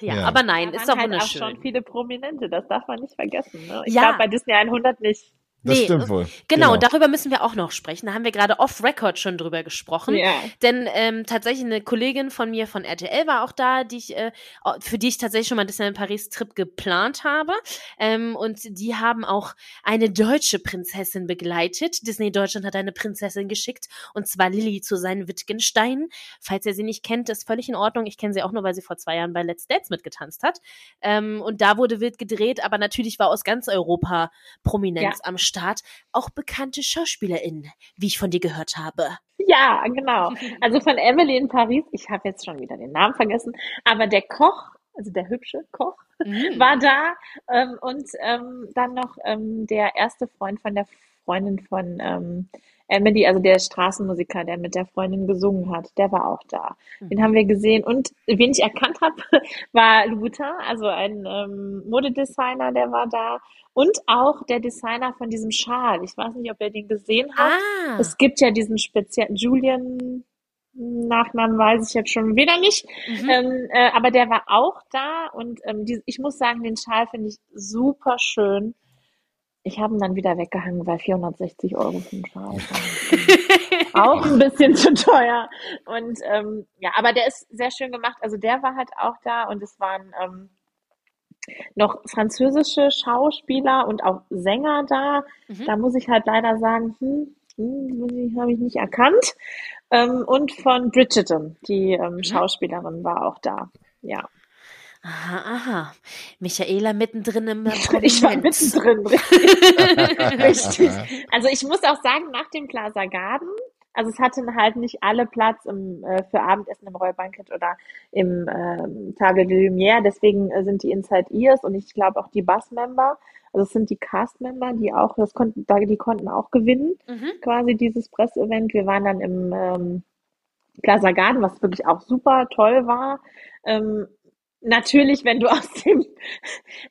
Ja, ja. aber nein, Da ist doch halt auch wunderschön. schon viele Prominente, das darf man nicht vergessen. Ne? Ich Ja. glaube, bei Disney 100 nicht. Das Nee, stimmt wohl. Genau, darüber müssen wir auch noch sprechen. Da haben wir gerade off-Record schon drüber gesprochen. Ja. Denn ähm, tatsächlich eine Kollegin von mir von RTL war auch da, die ich, äh, für die ich tatsächlich schon mal Disneyland Paris Trip geplant habe. Ähm, und die haben auch eine deutsche Prinzessin begleitet. Disney Deutschland hat eine Prinzessin geschickt und zwar Lilly zu seinen Wittgenstein. Falls ihr sie nicht kennt, ist völlig in Ordnung. Ich kenne sie auch nur, weil sie vor zwei Jahren bei Let's Dance mitgetanzt hat. Ähm, und da wurde wild gedreht, aber natürlich war aus ganz Europa Prominenz Ja. am Start. Start auch bekannte SchauspielerInnen, wie ich von dir gehört habe. Ja, genau. Also von Emily in Paris, ich habe jetzt schon wieder den Namen vergessen, aber der Koch, also der hübsche Koch, Mhm. war da ähm, und ähm, dann noch ähm, der erste Freund von der Freundin von ähm, Emily, also der Straßenmusiker, der mit der Freundin gesungen hat, der war auch da. Den haben wir gesehen und wen ich erkannt habe, war Louboutin, also ein ähm, Modedesigner, der war da und auch der Designer von diesem Schal. Ich weiß nicht, ob ihr den gesehen habt. Ah, Es gibt ja diesen speziellen Julian Nachnamen weiß ich jetzt schon wieder nicht, mhm. ähm, äh, aber der war auch da und ähm, die, ich muss sagen, den Schal finde ich super schön. Ich habe ihn dann wieder weggehangen, weil 460 Euro für den Schal auch ein bisschen zu teuer. Und ähm, ja, aber der ist sehr schön gemacht. Also der war halt auch da und es waren ähm, noch französische Schauspieler und auch Sänger da. Mhm. Da muss ich halt leider sagen, hm, hm, die habe ich nicht erkannt. Ähm, und von Bridgerton, die ähm, Schauspielerin, war auch da. Ja, Aha, aha. Michaela mittendrin im ich war Prominenz. mittendrin. Richtig. Richtig. Also ich muss auch sagen, nach dem Plaza Garden, also es hatten halt nicht alle Platz im, äh, für Abendessen im Royal Banquet oder im ähm, Table de Lumière, deswegen äh, sind die Inside Ears und ich glaube auch die Bus-Member, also es sind die Cast-Member, die auch, das konnten, da- die konnten auch gewinnen, Mhm. quasi dieses Presseevent. Wir waren dann im ähm, Plaza Garden, was wirklich auch super toll war. Ähm, natürlich, wenn du aus dem,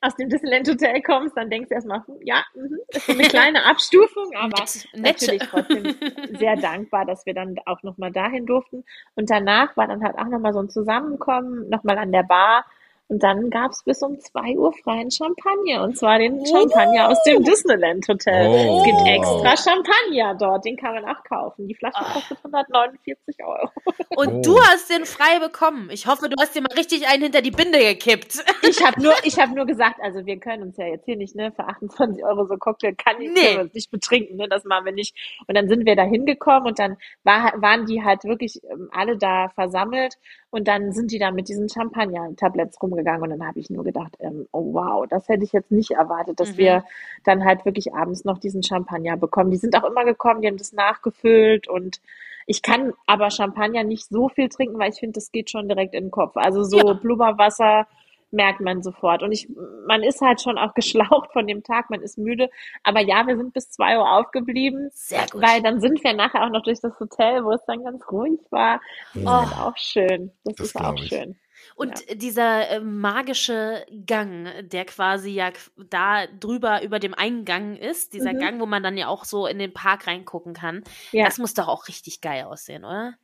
aus dem Disneyland Hotel kommst, dann denkst du erstmal, hm, ja, mhm, ist so eine kleine Abstufung, aber natürlich trotzdem sehr dankbar, dass wir dann auch nochmal dahin durften. Und danach war dann halt auch nochmal so ein Zusammenkommen, nochmal an der Bar. Und dann gab's bis um zwei Uhr freien Champagner. Und zwar den Champagner aus dem Disneyland Hotel. Oh. Es gibt extra Champagner dort, den kann man auch kaufen. Die Flasche kostet 149 Euro. Und Oh. du hast den frei bekommen. Ich hoffe, du hast dir mal richtig einen hinter die Binde gekippt. Ich habe nur, ich habe nur gesagt, also wir können uns ja jetzt hier nicht, ne, für 28 Euro so Cocktail kann ich Nee. uns nicht betrinken, ne, das machen wir nicht. Und dann sind wir da hingekommen und dann war, waren die halt wirklich ähm, alle da versammelt und dann sind die da mit diesen Champagner-Tabletts rumgegangen und dann habe ich nur gedacht, ähm, oh wow, das hätte ich jetzt nicht erwartet, dass Mhm. wir dann halt wirklich abends noch diesen Champagner bekommen. Die sind auch immer gekommen, die haben das nachgefüllt und ich kann aber Champagner nicht so viel trinken, weil ich finde, das geht schon direkt in den Kopf. Also so Ja. Blubberwasser merkt man sofort. Und ich, man ist halt schon auch geschlaucht von dem Tag, man ist müde. Aber ja, wir sind bis zwei Uhr aufgeblieben, Sehr gut. weil dann sind wir nachher auch noch durch das Hotel, wo es dann ganz ruhig war. Ist halt auch schön. Das, Das ist auch ich. Und dieser äh, magische Gang, der quasi ja da drüber über dem Eingang ist, dieser Mhm. Gang, wo man dann ja auch so in den Park reingucken kann, Ja, das muss doch auch richtig geil aussehen, oder?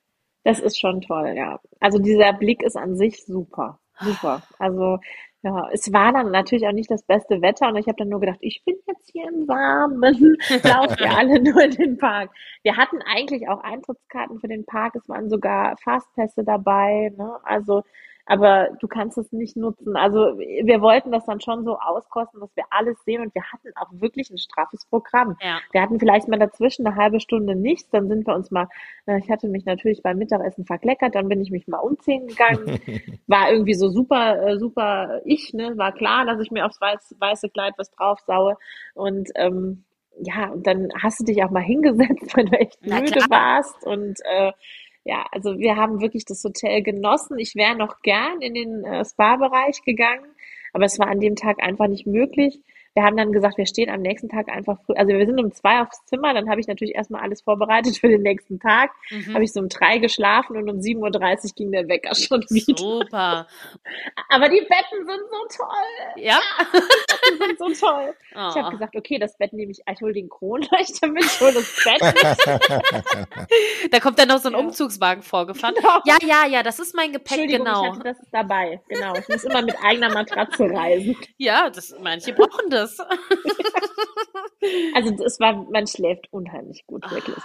das ist schon toll, ja. Also dieser Blick ist an sich super. Super. Also ja, es war dann natürlich auch nicht das beste Wetter und ich habe dann nur gedacht, ich bin jetzt hier im Warmen, laufen wir alle nur in den Park. Wir hatten eigentlich auch Eintrittskarten für den Park, es waren sogar Fastpässe dabei, ne? Also, aber du kannst es nicht nutzen. Also wir wollten das dann schon so auskosten, dass wir alles sehen. Und wir hatten auch wirklich ein straffes Programm. Ja. Wir hatten vielleicht mal dazwischen eine halbe Stunde nichts, dann sind wir uns mal, äh, ich hatte mich natürlich beim Mittagessen verkleckert, dann bin ich mich mal umziehen gegangen, war irgendwie so super, äh, super ich, ne, war klar, dass ich mir aufs weiß, weiße Kleid was draufsaue und ähm, ja, und dann hast du dich auch mal hingesetzt, wenn du echt müde warst. Und äh, ja, also wir haben wirklich das Hotel genossen. Ich wäre noch gern in den äh, Spa-Bereich gegangen, aber es war an dem Tag einfach nicht möglich. Wir haben dann gesagt, wir stehen am nächsten Tag einfach früh. Also wir sind um zwei aufs Zimmer, dann habe ich natürlich erstmal alles vorbereitet für den nächsten Tag. Mhm. Habe ich so um drei geschlafen und um 7.30 Uhr ging der Wecker schon wieder. Super. Aber die Betten sind so toll. Ja. Die sind so toll. Ich habe Oh. gesagt, okay, das Bett nehme ich, ich hole den Kronleuchter mit, ich hole das Bett. Da kommt dann noch so ein Ja. Umzugswagen vorgefahren. Genau. Ja, ja, ja, das ist mein Gepäck, Entschuldigung, ich genau. hatte das dabei. Genau, ich muss immer mit eigener Matratze reisen. Ja, das, manche brauchen das. Also es war, man schläft unheimlich gut, wirklich.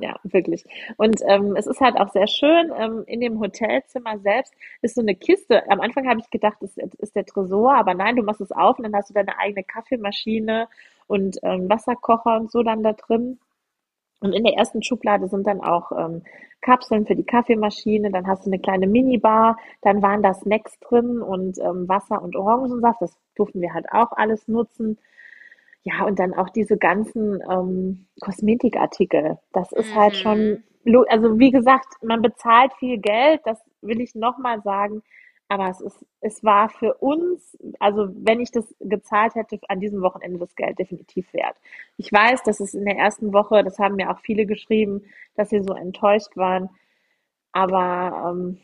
Ja, wirklich. Und ähm, es ist halt auch sehr schön. Ähm, in dem Hotelzimmer selbst ist so eine Kiste. Am Anfang habe ich gedacht, das ist der Tresor, aber nein, du machst es auf und dann hast du deine eigene Kaffeemaschine und ähm, Wasserkocher und so dann da drin. Und in der ersten Schublade sind dann auch ähm, Kapseln für die Kaffeemaschine, dann hast du eine kleine Minibar, dann waren da Snacks drin und ähm, Wasser und Orangensaft, das durften wir halt auch alles nutzen. ja, und dann auch diese ganzen ähm, Kosmetikartikel. Das ist halt Mhm. schon, lo- also wie gesagt, man bezahlt viel Geld, das will ich nochmal sagen. Aber es ist, es war für uns, also wenn ich das gezahlt hätte, an diesem Wochenende das Geld definitiv wert. Ich weiß, dass es in der ersten Woche, das haben mir auch viele geschrieben, dass sie so enttäuscht waren. Aber ähm,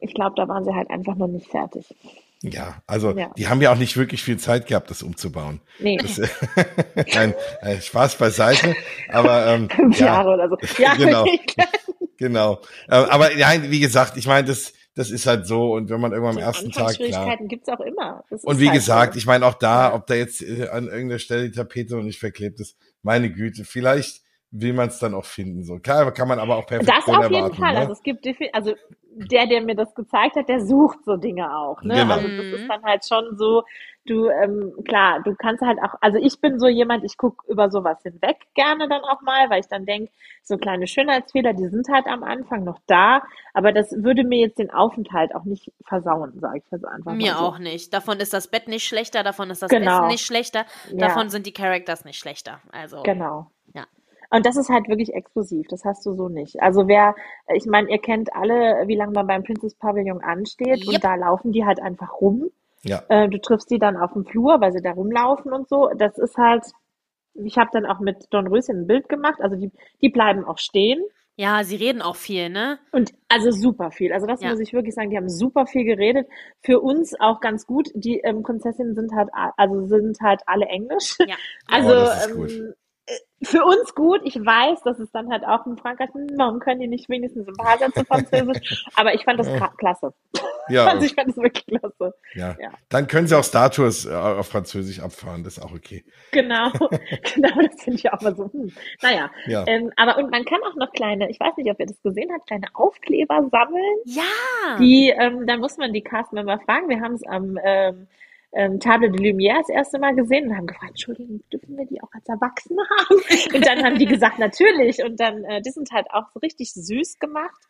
ich glaube, da waren sie halt einfach noch nicht fertig. Ja, also Ja. die haben ja auch nicht wirklich viel Zeit gehabt, das umzubauen. Nee, Das, Nein, äh, Spaß beiseite, aber ähm, fünf ja, Jahre oder so. Ja, Genau. genau. Äh, aber ja, wie gesagt, ich meine, das, das ist halt so und wenn man irgendwann am ersten Tag klar. Anfangsschwierigkeiten gibt's auch immer. Das Und wie halt gesagt, so. ich meine auch da, ob da jetzt äh, an irgendeiner Stelle die Tapete noch nicht verklebt ist, meine Güte, vielleicht will man es dann auch finden. So klar, kann man aber auch Das Perfektion auf jeden erwarten. Fall. Ne? Also es gibt also der, der mir das gezeigt hat, der sucht so Dinge auch. Ne? Genau. Also das ist dann halt schon so, du, ähm, klar, du kannst halt auch, also ich bin so jemand, ich guck über sowas hinweg gerne dann auch mal, weil ich dann denk, so kleine Schönheitsfehler, die sind halt am Anfang noch da, aber das würde mir jetzt den Aufenthalt auch nicht versauen, sage ich jetzt einfach Mir mal so. auch nicht. Davon ist das Bett nicht schlechter, davon ist das Genau. Essen nicht schlechter, Ja. davon sind die Characters nicht schlechter. Also, Genau. Und das ist halt wirklich exklusiv. Das hast du so nicht. Also wer, ich meine, ihr kennt alle, wie lange man beim Princess Pavillon ansteht Yep. und da laufen die halt einfach rum. Ja. Äh, du triffst die dann auf dem Flur, weil sie da rumlaufen und so. Das ist halt, ich habe dann auch mit Don Röschen ein Bild gemacht. Also die, die bleiben auch stehen. ja, sie reden auch viel, ne? Und also super viel. Also das Ja. muss ich wirklich sagen, die haben super viel geredet. Für uns auch ganz gut. Die ähm, Prinzessinnen sind halt, also sind halt alle Englisch. Ja. Also Oh, das ist gut. ähm, äh, für uns gut. Ich weiß, dass es dann halt auch in Frankreich, hm, warum können die nicht wenigstens ein paar Sätze Französisch? Aber ich fand das klasse. Ja, Also ich fand das wirklich klasse. ja. ja. Dann können sie auch Star Tours äh, auf Französisch abfahren, das ist auch okay. Genau, genau, das finde ich auch mal so. Hm. Naja, Ja. ähm, aber und man kann auch noch kleine, ich weiß nicht, ob ihr das gesehen habt, kleine Aufkleber sammeln. Ja. Die, ähm, da muss man die Castmember fragen. Wir haben es am ähm, ähm, Table de Lumière das erste Mal gesehen und haben gefragt, Entschuldigung, dürfen wir die auch als Erwachsene haben? Und dann haben die gesagt, natürlich. Und dann, äh, die sind halt auch so richtig süß gemacht.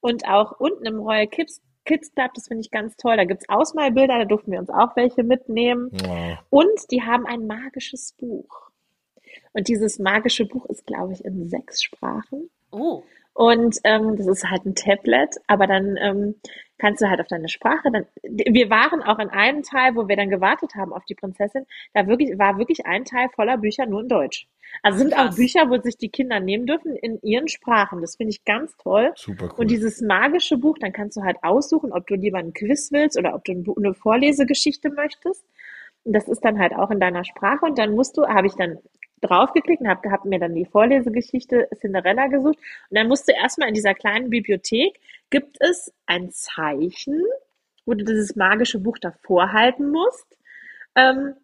Und auch unten im Royal Kids, Kids Club, das finde ich ganz toll. Da gibt's Ausmalbilder, da durften wir uns auch welche mitnehmen. Oh. Und die haben ein magisches Buch. Und dieses magische Buch ist, glaube ich, in sechs Sprachen. Oh. Und ähm, das ist halt ein Tablet, aber dann ähm, kannst du halt auf deine Sprache dann. Wir waren auch in einem Teil, wo wir dann gewartet haben auf die Prinzessin, da wirklich war wirklich ein Teil voller Bücher nur in Deutsch. Also sind auch. Bücher, wo sich die Kinder nehmen dürfen in ihren Sprachen. Das finde ich ganz toll. Super cool. Und dieses magische Buch, dann kannst du halt aussuchen, ob du lieber ein Quiz willst oder ob du eine Vorlesegeschichte möchtest. Und das ist dann halt auch in deiner Sprache. Und dann musst du, habe ich dann draufgeklickt und habe hab mir dann die Vorlesegeschichte Cinderella gesucht. Und dann musst du erstmal in dieser kleinen Bibliothek, gibt es ein Zeichen, wo du dieses magische Buch davor halten musst. Ähm,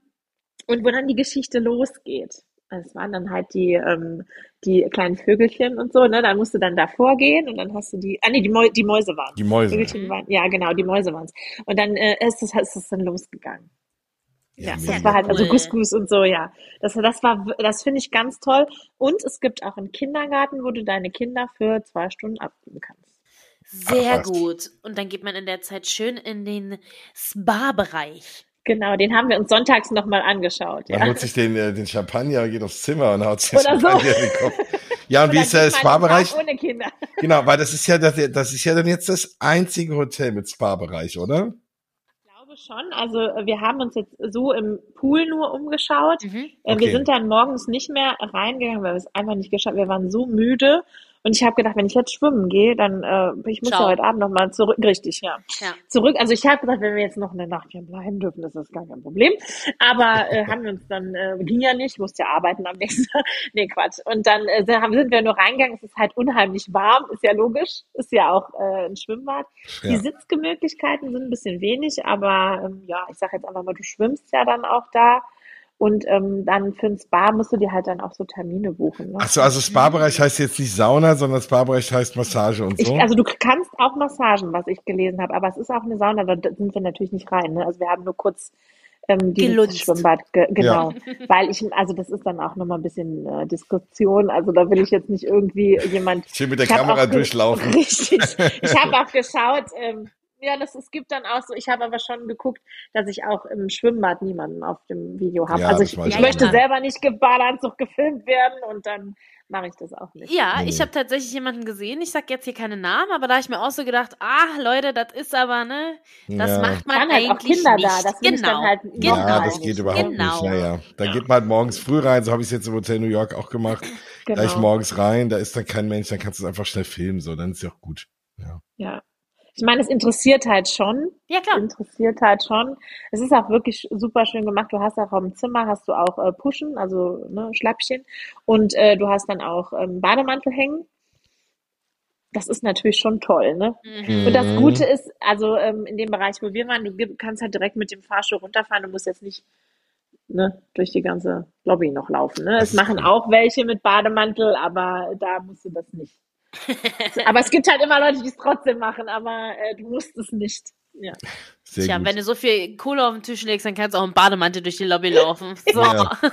und wo dann die Geschichte losgeht. Das waren dann halt die, ähm, die kleinen Vögelchen und so, ne? Dann musst du dann davor gehen und dann hast du die, ah nee, die, Mäu die Mäuse waren. die Mäuse. Vögelchen waren, ja genau, die Mäuse waren's. Und dann äh, ist es ist es dann losgegangen. Ja, mega. das war halt also Cool. Gus und so, ja. Das, das war, das finde ich ganz toll. Und es gibt auch einen Kindergarten, wo du deine Kinder für zwei Stunden abgeben kannst. Sehr Ach, gut. Und dann geht man in der Zeit schön in den Spa-Bereich. Genau, den haben wir uns sonntags nochmal angeschaut. Man Ja. holt sich den, äh, den Champagner, geht aufs Zimmer und haut sich Oder so. Champagner in den Kopf. Ja, und wie ist der Spa-Bereich? Ohne Kinder. Genau, weil das ist ja das, das ist ja dann jetzt das einzige Hotel mit Spa-Bereich, oder? Schon. Also äh, wir haben uns jetzt so im Pool nur umgeschaut. Mhm. Äh, Wir Okay. sind dann morgens nicht mehr reingegangen, weil wir es einfach nicht geschafft Wir waren so müde. Und ich habe gedacht, wenn ich jetzt schwimmen gehe, dann äh, ich muss Ciao. ja heute Abend nochmal zurück. Richtig, ja. Ja. Zurück. Also ich habe gesagt, wenn wir jetzt noch eine Nacht hier bleiben dürfen, das ist gar kein Problem. Aber äh, haben wir uns dann, äh, ging ja nicht, musste ja arbeiten am nächsten Tag. Nee, Quatsch. Und dann äh, sind- wir nur reingegangen. Es ist halt unheimlich warm, ist ja logisch. Ist ja auch äh, ein Schwimmbad. Die Ja. Sitzgemöglichkeiten sind ein bisschen wenig, aber ähm, ja, ich sage jetzt einfach mal, du schwimmst ja dann auch da. Und ähm, dann für ein Spa musst du dir halt dann auch so Termine buchen. Ne? Ach so, also Spa-Bereich heißt jetzt nicht Sauna, sondern Spa-Bereich heißt Massage und Ich, so. also du kannst auch Massagen, was ich gelesen habe, aber es ist auch eine Sauna, da sind wir natürlich nicht rein. Ne? Also wir haben nur kurz ähm, dieses Gelunzt. Schwimmbad, ge genau. Weil ich, also das ist dann auch nochmal ein bisschen äh, Diskussion. Also da will ich jetzt nicht irgendwie jemand Schön mit der Ich Kamera durchlaufen. Richtig. Ich habe auch geschaut, ähm, Ja, das, es gibt dann auch so, ich habe aber schon geguckt, dass ich auch im Schwimmbad niemanden auf dem Video habe. Ja, also ich, ich ich möchte selber nicht gebadeanzug gefilmt werden und dann mache ich das auch nicht. Ja, Nee. ich habe tatsächlich jemanden gesehen. Ich sag jetzt hier keine Namen, aber da habe ich mir auch so gedacht, ah, Leute, das ist aber, ne, das Ja. macht man halt auch eigentlich Kinder nicht. da, das genau. dann halt genau. Ja, das geht nicht. überhaupt Genau. nicht. Ja, ja. Dann geht man halt morgens früh rein, so habe ich es jetzt im Hotel New York auch gemacht. Genau. Gleich morgens rein, da ist dann kein Mensch, dann kannst du es einfach schnell filmen, so, dann ist ja auch gut. Ja. Ja. Ich meine, es interessiert halt schon. Ja, klar. Interessiert halt schon. Es ist auch wirklich super schön gemacht. Du hast auch im Zimmer hast du auch äh, Puschen, also ne, Schlappchen. Und äh, du hast dann auch ähm, Bademantel hängen. Das ist natürlich schon toll, ne? Mhm. Und das. Gute ist, also ähm, in dem Bereich, wo wir waren, du kannst halt direkt mit dem Fahrstuhl runterfahren. Du musst jetzt nicht ne, durch die ganze Lobby noch laufen. Ne? Das Es machen cool. auch welche mit Bademantel, aber da musst du das nicht. Aber es gibt halt immer Leute, die es trotzdem machen, aber äh, du musst es nicht. Ja. Sehr Tja, gut. wenn du so viel Kohle auf den Tisch legst, dann kannst du auch im Bademantel durch die Lobby laufen. So. Ja.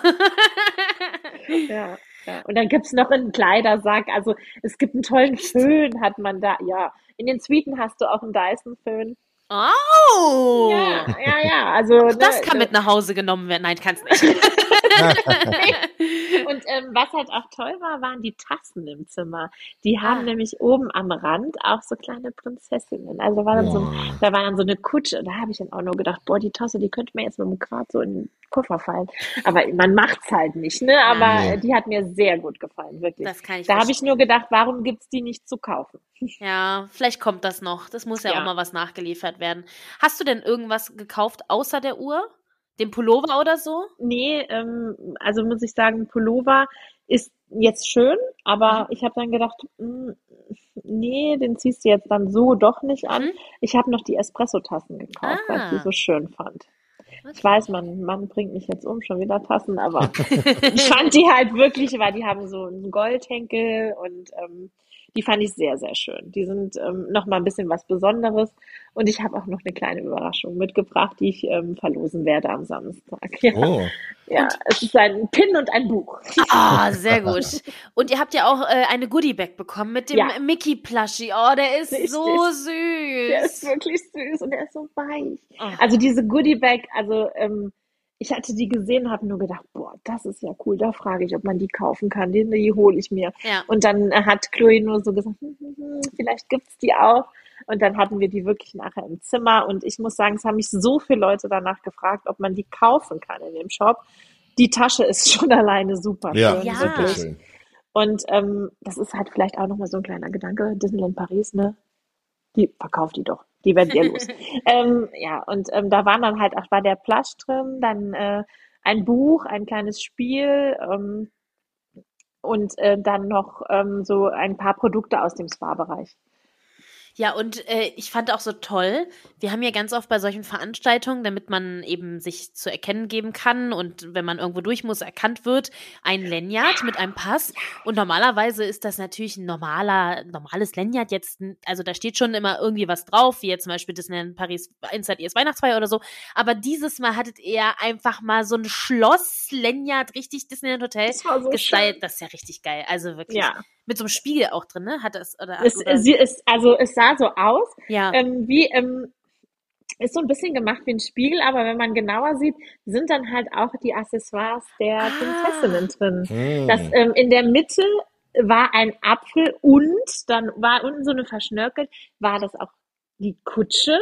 Ja, ja. Und dann gibt's noch einen Kleidersack. Also es gibt einen tollen Föhn, hat man da. Ja, in den Suiten hast du auch einen Dyson-Föhn. Oh! Ja, ja, ja. Also Das ne, kann mit nach Hause genommen werden. Nein, kann's nicht. Und ähm, was halt auch toll war, waren die Tassen im Zimmer. Die haben Ah. nämlich oben am Rand auch so kleine Prinzessinnen. Also da war dann so, da war dann so eine Kutsche. Da habe ich dann auch nur gedacht, boah, die Tasse, die könnte mir jetzt mit dem Quad so in den Koffer fallen. Aber man macht's halt nicht, ne? Aber Ah. Ja. äh, die hat mir sehr gut gefallen, wirklich. Das kann ich Da habe ich nur gedacht, warum gibt's die nicht zu kaufen? Ja, vielleicht kommt das noch. Das muss ja, Ja. auch mal was nachgeliefert werden. Hast du denn irgendwas gekauft außer der Uhr? Den Pullover oder so? Nee, ähm, also muss ich sagen, Pullover ist jetzt schön, aber ich habe dann gedacht, mm, nee, den ziehst du jetzt dann so doch nicht an. Mhm. Ich habe noch die Espresso-Tassen gekauft, weil ich die Ah. so schön fand. Ich Okay. weiß, mein Mann bringt mich jetzt um, schon wieder Tassen, aber ich fand die halt wirklich, weil die haben so einen Goldhenkel und ähm, die fand ich sehr, sehr schön. Die sind ähm, noch mal ein bisschen was Besonderes und ich habe auch noch eine kleine Überraschung mitgebracht, die ich ähm, verlosen werde am Samstag. Ja, Oh, ja es ist ein Pin und ein Buch. Ah, sehr gut. Und ihr habt ja auch äh, eine Goodie-Bag bekommen mit dem Ja. Mickey-Plushie. Oh, der ist Richtig. so Der ist süß. wirklich süß und der ist so weich. Oh. Also diese Goodie Bag, also ähm, ich hatte die gesehen, habe nur gedacht, boah, das ist ja cool. Da frage ich, ob man die kaufen kann. Die, die hole ich mir. Ja. Und dann hat Chloe nur so gesagt, hm, hm, hm, vielleicht gibt's die auch. Und dann hatten wir die wirklich nachher im Zimmer. Und ich muss sagen, es haben mich so viele Leute danach gefragt, ob man die kaufen kann in dem Shop. Die Tasche ist schon alleine super ja, schön, Ja. wirklich. schön. Und ähm, das ist halt vielleicht auch nochmal so ein kleiner Gedanke. Disneyland Paris, ne? Die verkauft die doch. Die werden ihr los. ähm, ja, und ähm, da waren dann halt auch, war der Plush drin, dann äh, ein Buch, ein kleines Spiel ähm, und äh, dann noch ähm, so ein paar Produkte aus dem Spa-Bereich. Ja, und äh, ich fand auch so toll, wir haben ja ganz oft bei solchen Veranstaltungen, damit man eben sich zu erkennen geben kann und wenn man irgendwo durch muss, erkannt wird, ein Lanyard mit einem Pass. Und normalerweise ist das natürlich ein normaler, normales Lanyard jetzt, also da steht schon immer irgendwie was drauf, wie jetzt zum Beispiel Disneyland Paris Inside Ihres Weihnachtsfeier oder so. Aber dieses Mal hattet ihr einfach mal so ein Schloss-Lanyard, richtig Disneyland Hotel Das war so gestylt. schön. Das ist ja richtig geil. Also wirklich. Ja, Mit so einem Spiegel auch drin, ne? Hat das, oder, es, oder sie ist, also es sah so aus, ja. ähm, wie ähm, ist so ein bisschen gemacht wie ein Spiegel, aber wenn man genauer sieht, sind dann halt auch die Accessoires der Ah. Prinzessinnen drin. Hm. Das ähm, in der Mitte war ein Apfel und dann war unten so eine verschnörkelt, war das auch die Kutsche.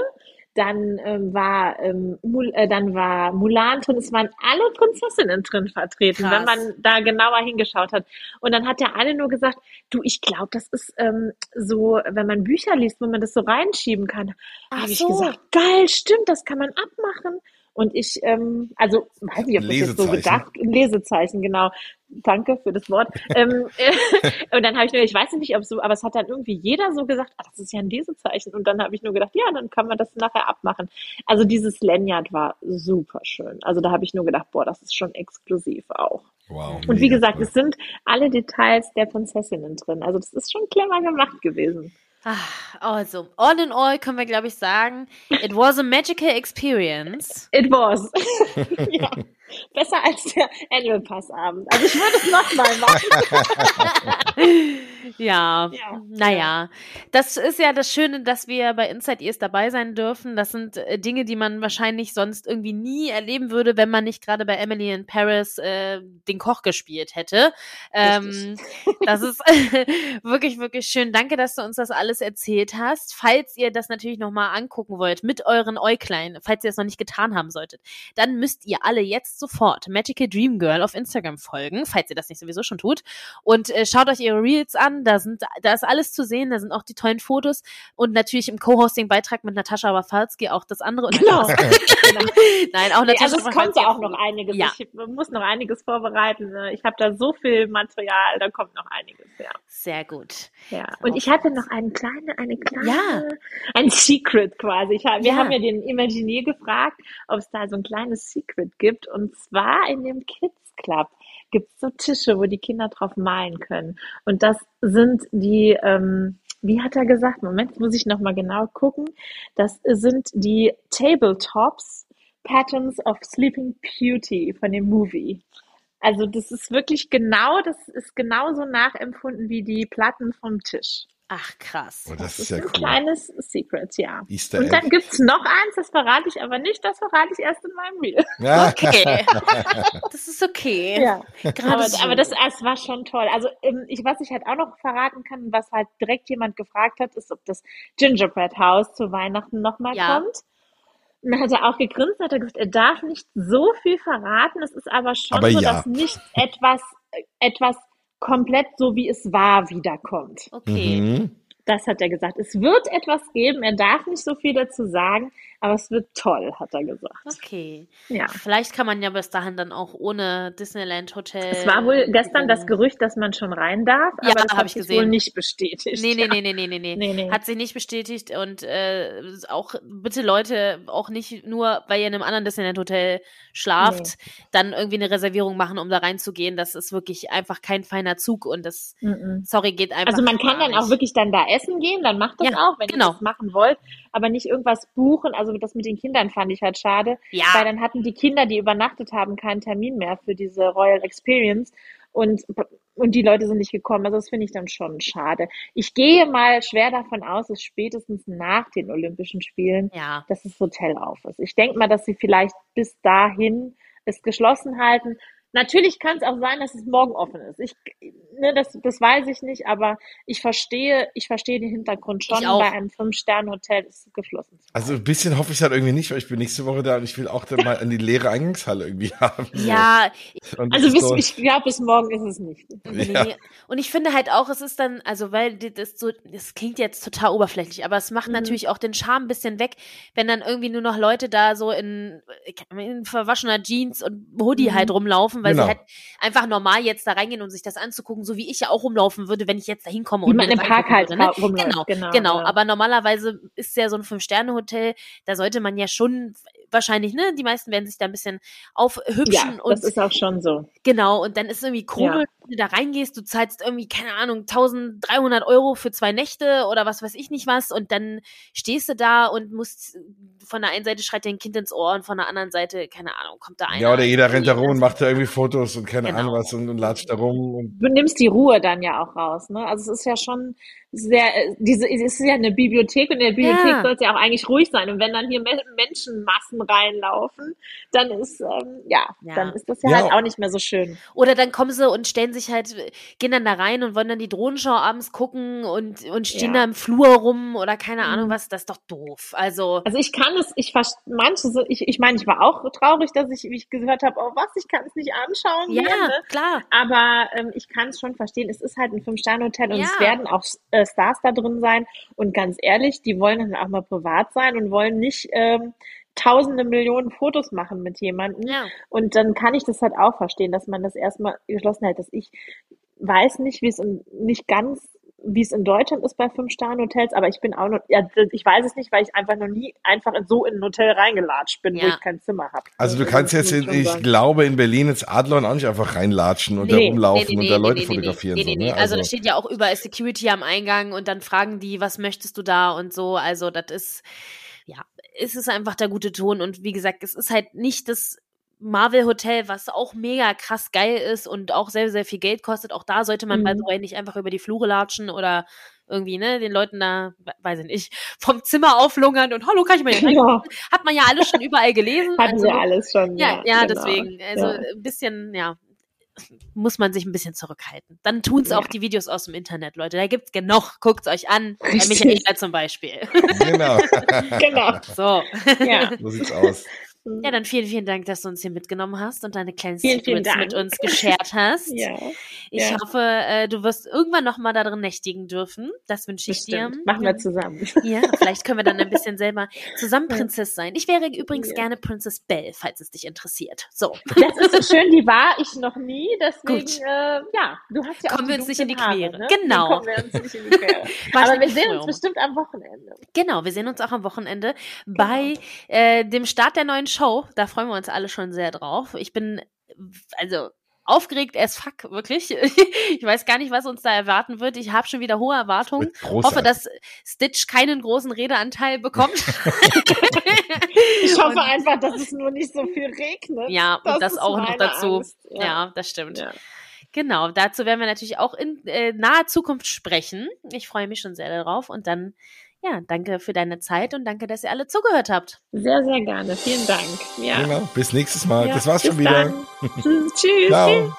Dann ähm, war ähm, Mul äh, dann war Mulan drin. Es waren alle Prinzessinnen drin vertreten, Krass. wenn man da genauer hingeschaut hat. Und dann hat der eine nur gesagt, du, ich glaube, das ist ähm, so, wenn man Bücher liest, wo man das so reinschieben kann. Habe ich so. gesagt, geil, stimmt, das kann man abmachen. Und ich, ähm, also weiß nicht, ob das jetzt so gedacht, Lesezeichen, genau. Danke für das Wort. ähm, und dann habe ich nur, ich weiß nicht, ob so, aber es hat dann irgendwie jeder so gesagt, ah, das ist ja ein Lesezeichen. Und dann habe ich nur gedacht, ja, dann kann man das nachher abmachen. Also dieses Lanyard war super schön. Also da habe ich nur gedacht, boah, das ist schon exklusiv auch. Wow. Und wie gesagt, cool. es sind alle Details der Prinzessinnen drin. Also das ist schon clever gemacht gewesen. Ah, Also, all in all können wir, glaube ich, sagen, it was a magical experience. It was. ja. Besser als der Annual Pass Abend. Also ich würde es nochmal machen. Ja, Ja. naja. Das ist ja das Schöne, dass wir bei Inside Ears dabei sein dürfen. Das sind äh, Dinge, die man wahrscheinlich sonst irgendwie nie erleben würde, wenn man nicht gerade bei Emily in Paris äh, den Koch gespielt hätte. Ähm, das ist wirklich, wirklich schön. Danke, dass du uns das alles erzählt hast. Falls ihr das natürlich nochmal angucken wollt mit euren Äuglein, falls ihr es noch nicht getan haben solltet, dann müsst ihr alle jetzt sofort Magical Dream Girl auf Instagram folgen, falls ihr das nicht sowieso schon tut. Und äh, schaut euch ihre Reels an, da sind, da ist alles zu sehen, da sind auch die tollen Fotos und natürlich im Co-Hosting-Beitrag mit Natascha Wafalski auch das andere. Und Genau. Nein, auch Natascha Also es kommt ja auch noch einiges. Ja. Ich muss noch einiges vorbereiten. ne? Ich habe da so viel Material, da kommt noch einiges, ja. Sehr gut. Ja. Und ich hatte noch eine kleine, eine kleine, Ja. ein Secret quasi. Ich hab, wir Ja. haben ja den Imaginier gefragt, ob es da so ein kleines Secret gibt. Und zwar in dem Kids Club gibt es so Tische, wo die Kinder drauf malen können. Und das sind die, ähm, wie hat er gesagt? Moment, muss ich nochmal genau gucken. Das sind die Tabletops Patterns of Sleeping Beauty von dem Movie. Also das ist wirklich genau, das ist genauso nachempfunden wie die Platten vom Tisch. Ach, krass. Oh, das ist Das ja ist ein cool. kleines Secret, ja. Easter Und dann Egg. gibt's noch eins, das verrate ich aber nicht, das verrate ich erst in meinem Reel. Ja. Okay. das ist okay. Ja. Aber, so. aber das, es war schon toll. Also ähm, ich, was ich halt auch noch verraten kann, was halt direkt jemand gefragt hat, ist, ob das Gingerbread House zu Weihnachten nochmal Ja. kommt. Und dann hat er auch gegrinst, hat er gesagt, er darf nicht so viel verraten. Es ist aber schon Aber so, ja. dass nicht etwas, äh, etwas komplett so wie es war wiederkommt. Okay. Mhm. Das hat er gesagt. Es wird etwas geben. Er darf nicht so viel dazu sagen, aber es wird toll, hat er gesagt. Okay. Ja. Vielleicht kann man ja bis dahin dann auch ohne Disneyland Hotel. Es war wohl gestern das Gerücht, dass man schon rein darf, Ja, aber das hab hat ich sich gesehen. wohl nicht bestätigt. Nee, nee, ja. nee, nee, nee, nee, nee. Nee, nee. Hat sich nicht bestätigt und äh, auch bitte Leute, auch nicht nur, weil ihr in einem anderen Disneyland Hotel schlaft, dann irgendwie eine Reservierung machen, um da reinzugehen. Das ist wirklich einfach kein feiner Zug und das, Mhm. sorry, geht einfach. Also man kann dann auch wirklich dann da essen gehen, dann macht das Ja, auch, wenn genau. ihr das machen wollt, aber nicht irgendwas buchen. Also das mit den Kindern fand ich halt schade, Ja. weil dann hatten die Kinder, die übernachtet haben, keinen Termin mehr für diese Royal Experience und und die Leute sind nicht gekommen. Also das finde ich dann schon schade. Ich gehe mal schwer davon aus, dass spätestens nach den Olympischen Spielen Ja. dass das Hotel auf ist. Ich denke mal, dass sie vielleicht bis dahin es geschlossen halten. Natürlich kann es auch sein, dass es morgen offen ist. Ich, ne, das, das weiß ich nicht, aber ich verstehe, ich verstehe den Hintergrund schon. Bei einem Fünf-Sterne-Hotel ist es geschlossen. Also ein bisschen hoffe ich halt irgendwie nicht, weil ich bin nächste Woche da und ich will auch dann mal an die leere Eingangshalle irgendwie haben. Ja, Und Also bis, so, ich glaube, bis morgen ist es nicht. Ja. Nee. Und ich finde halt auch, es ist dann, also weil das so, das klingt jetzt total oberflächlich, aber es macht Mhm. natürlich auch den Charme ein bisschen weg, wenn dann irgendwie nur noch Leute da so in, in verwaschener Jeans und Hoodie Mhm. halt rumlaufen, weil Genau. sie halt einfach normal jetzt da reingehen, um sich das anzugucken, so wie ich ja auch rumlaufen würde, wenn ich jetzt da hinkomme Wie und man im Park halt würde, ne? rumläuft. Genau, Genau, genau. ja. Aber normalerweise ist ja so ein Fünf-Sterne-Hotel, da sollte man ja schon wahrscheinlich, ne, die meisten werden sich da ein bisschen aufhübschen Ja, und das ist auch schon so. Genau, und dann ist irgendwie komisch, Ja. wenn du da reingehst, du zahlst irgendwie, keine Ahnung, 1300 Euro für zwei Nächte oder was weiß ich nicht was und dann stehst du da und musst, von der einen Seite schreit dir ein Kind ins Ohr und von der anderen Seite, keine Ahnung, kommt da einer. ja, oder jeder rennt da rum und macht da irgendwie Fotos und keine Genau. Ahnung was und, und latscht da rum. Und Du nimmst die Ruhe dann ja auch raus, ne? Also es ist ja schon sehr, äh, diese, es ist ja eine Bibliothek und in der Bibliothek Ja. soll es ja auch eigentlich ruhig sein. Und wenn dann hier Me- Menschenmassen reinlaufen, dann ist, ähm, ja, Ja. dann ist das ja, Ja. halt auch nicht mehr so schön. Oder dann kommen sie und stellen sich halt, gehen dann da rein und wollen dann die Drohnenschau abends gucken und, und stehen Ja. da im Flur rum oder keine Ahnung Mhm. was, das ist doch doof. Also, Also ich kann es, ich verstehe, manche, so, ich, ich meine, ich war auch traurig, dass ich, wie ich gehört habe, oh was, ich kann es nicht anschauen. ja, hier, ne? klar. Aber ähm, ich kann es schon verstehen. Es ist halt ein Fünf-Sterne-Hotel und Ja. es werden auch äh, Stars da drin sein. Und ganz ehrlich, die wollen dann auch mal privat sein und wollen nicht ähm, tausende Millionen Fotos machen mit jemandem. Ja. Und dann kann ich das halt auch verstehen, dass man das erstmal geschlossen hält. Dass ich weiß nicht, wie es nicht ganz wie es in Deutschland ist bei Fünf-Sterne-Hotels, aber ich bin auch noch, ja, ich weiß es nicht, weil ich einfach noch nie einfach so in ein Hotel reingelatscht bin, wo Ja. ich kein Zimmer habe. also du kannst jetzt, in, ich glaube, in Berlin ins Adlon auch nicht einfach reinlatschen und da Nee, rumlaufen und da Leute nee, nee, fotografieren. Nee, nee, so, nee. ne? Also, da steht ja auch überall Security am Eingang und dann fragen die, was möchtest du da und so. Also das ist, ja, es ist einfach der gute Ton und wie gesagt, es ist halt nicht das Marvel Hotel, was auch mega krass geil ist und auch sehr, sehr viel Geld kostet. Auch da sollte man, Mhm. by the way, nicht einfach über die Flure latschen oder irgendwie, ne, den Leuten da, we- weiß ich nicht, vom Zimmer auflungern und hallo, kann ich mal hier rein? Ja, Hat man ja alles schon überall gelesen. hatten also, wir alles schon. ja, ja, genau. deswegen. Also Ja. ein bisschen, ja, muss man sich ein bisschen zurückhalten. Dann tun's auch Ja. die Videos aus dem Internet, Leute. Da gibt's genug. Guckt's euch an. Bei Richtig. Michaela zum Beispiel. Genau. Genau. So. Ja. so sieht's aus. Ja, dann vielen, vielen Dank, dass du uns hier mitgenommen hast und deine kleinen Vielen, vielen Secrets mit uns geshared hast. ja, Ich ja. hoffe, äh, du wirst irgendwann noch mal darin nächtigen dürfen. Das wünsche ich dir. bestimmt. Machen wir zusammen. Ja, vielleicht können wir dann ein bisschen selber zusammen Prinzess sein. Ich wäre übrigens Ja. gerne Prinzess Belle, falls es dich interessiert. So. Das ist so schön, die war ich noch nie, deswegen, Gut. äh, ja, du hast ja auch Kommen wir uns nicht in die Quere. ne? Genau. Dann kommen wir uns nicht in die Quere. Aber wir sehen uns bestimmt am Wochenende. Genau, wir sehen uns auch am Wochenende bei äh, dem Start der neuen Show. Da freuen wir uns alle schon sehr drauf. Ich bin also aufgeregt as fuck, wirklich. Ich weiß gar nicht, was uns da erwarten wird. Ich habe schon wieder hohe Erwartungen. Großartig. Hoffe, dass Stitch keinen großen Redeanteil bekommt. Ich hoffe Und- einfach, dass es nur nicht so viel regnet. ja, und das auch noch dazu. Angst. Ja. das stimmt. Ja. Genau, dazu werden wir natürlich auch in äh, naher Zukunft sprechen. Ich freue mich schon sehr darauf. Und dann, ja, danke für deine Zeit und danke, dass ihr alle zugehört habt. Sehr, sehr gerne. Vielen Dank. Ja. Genau. Bis nächstes Mal. Ja, das war's schon wieder. Tschüss. Ciao.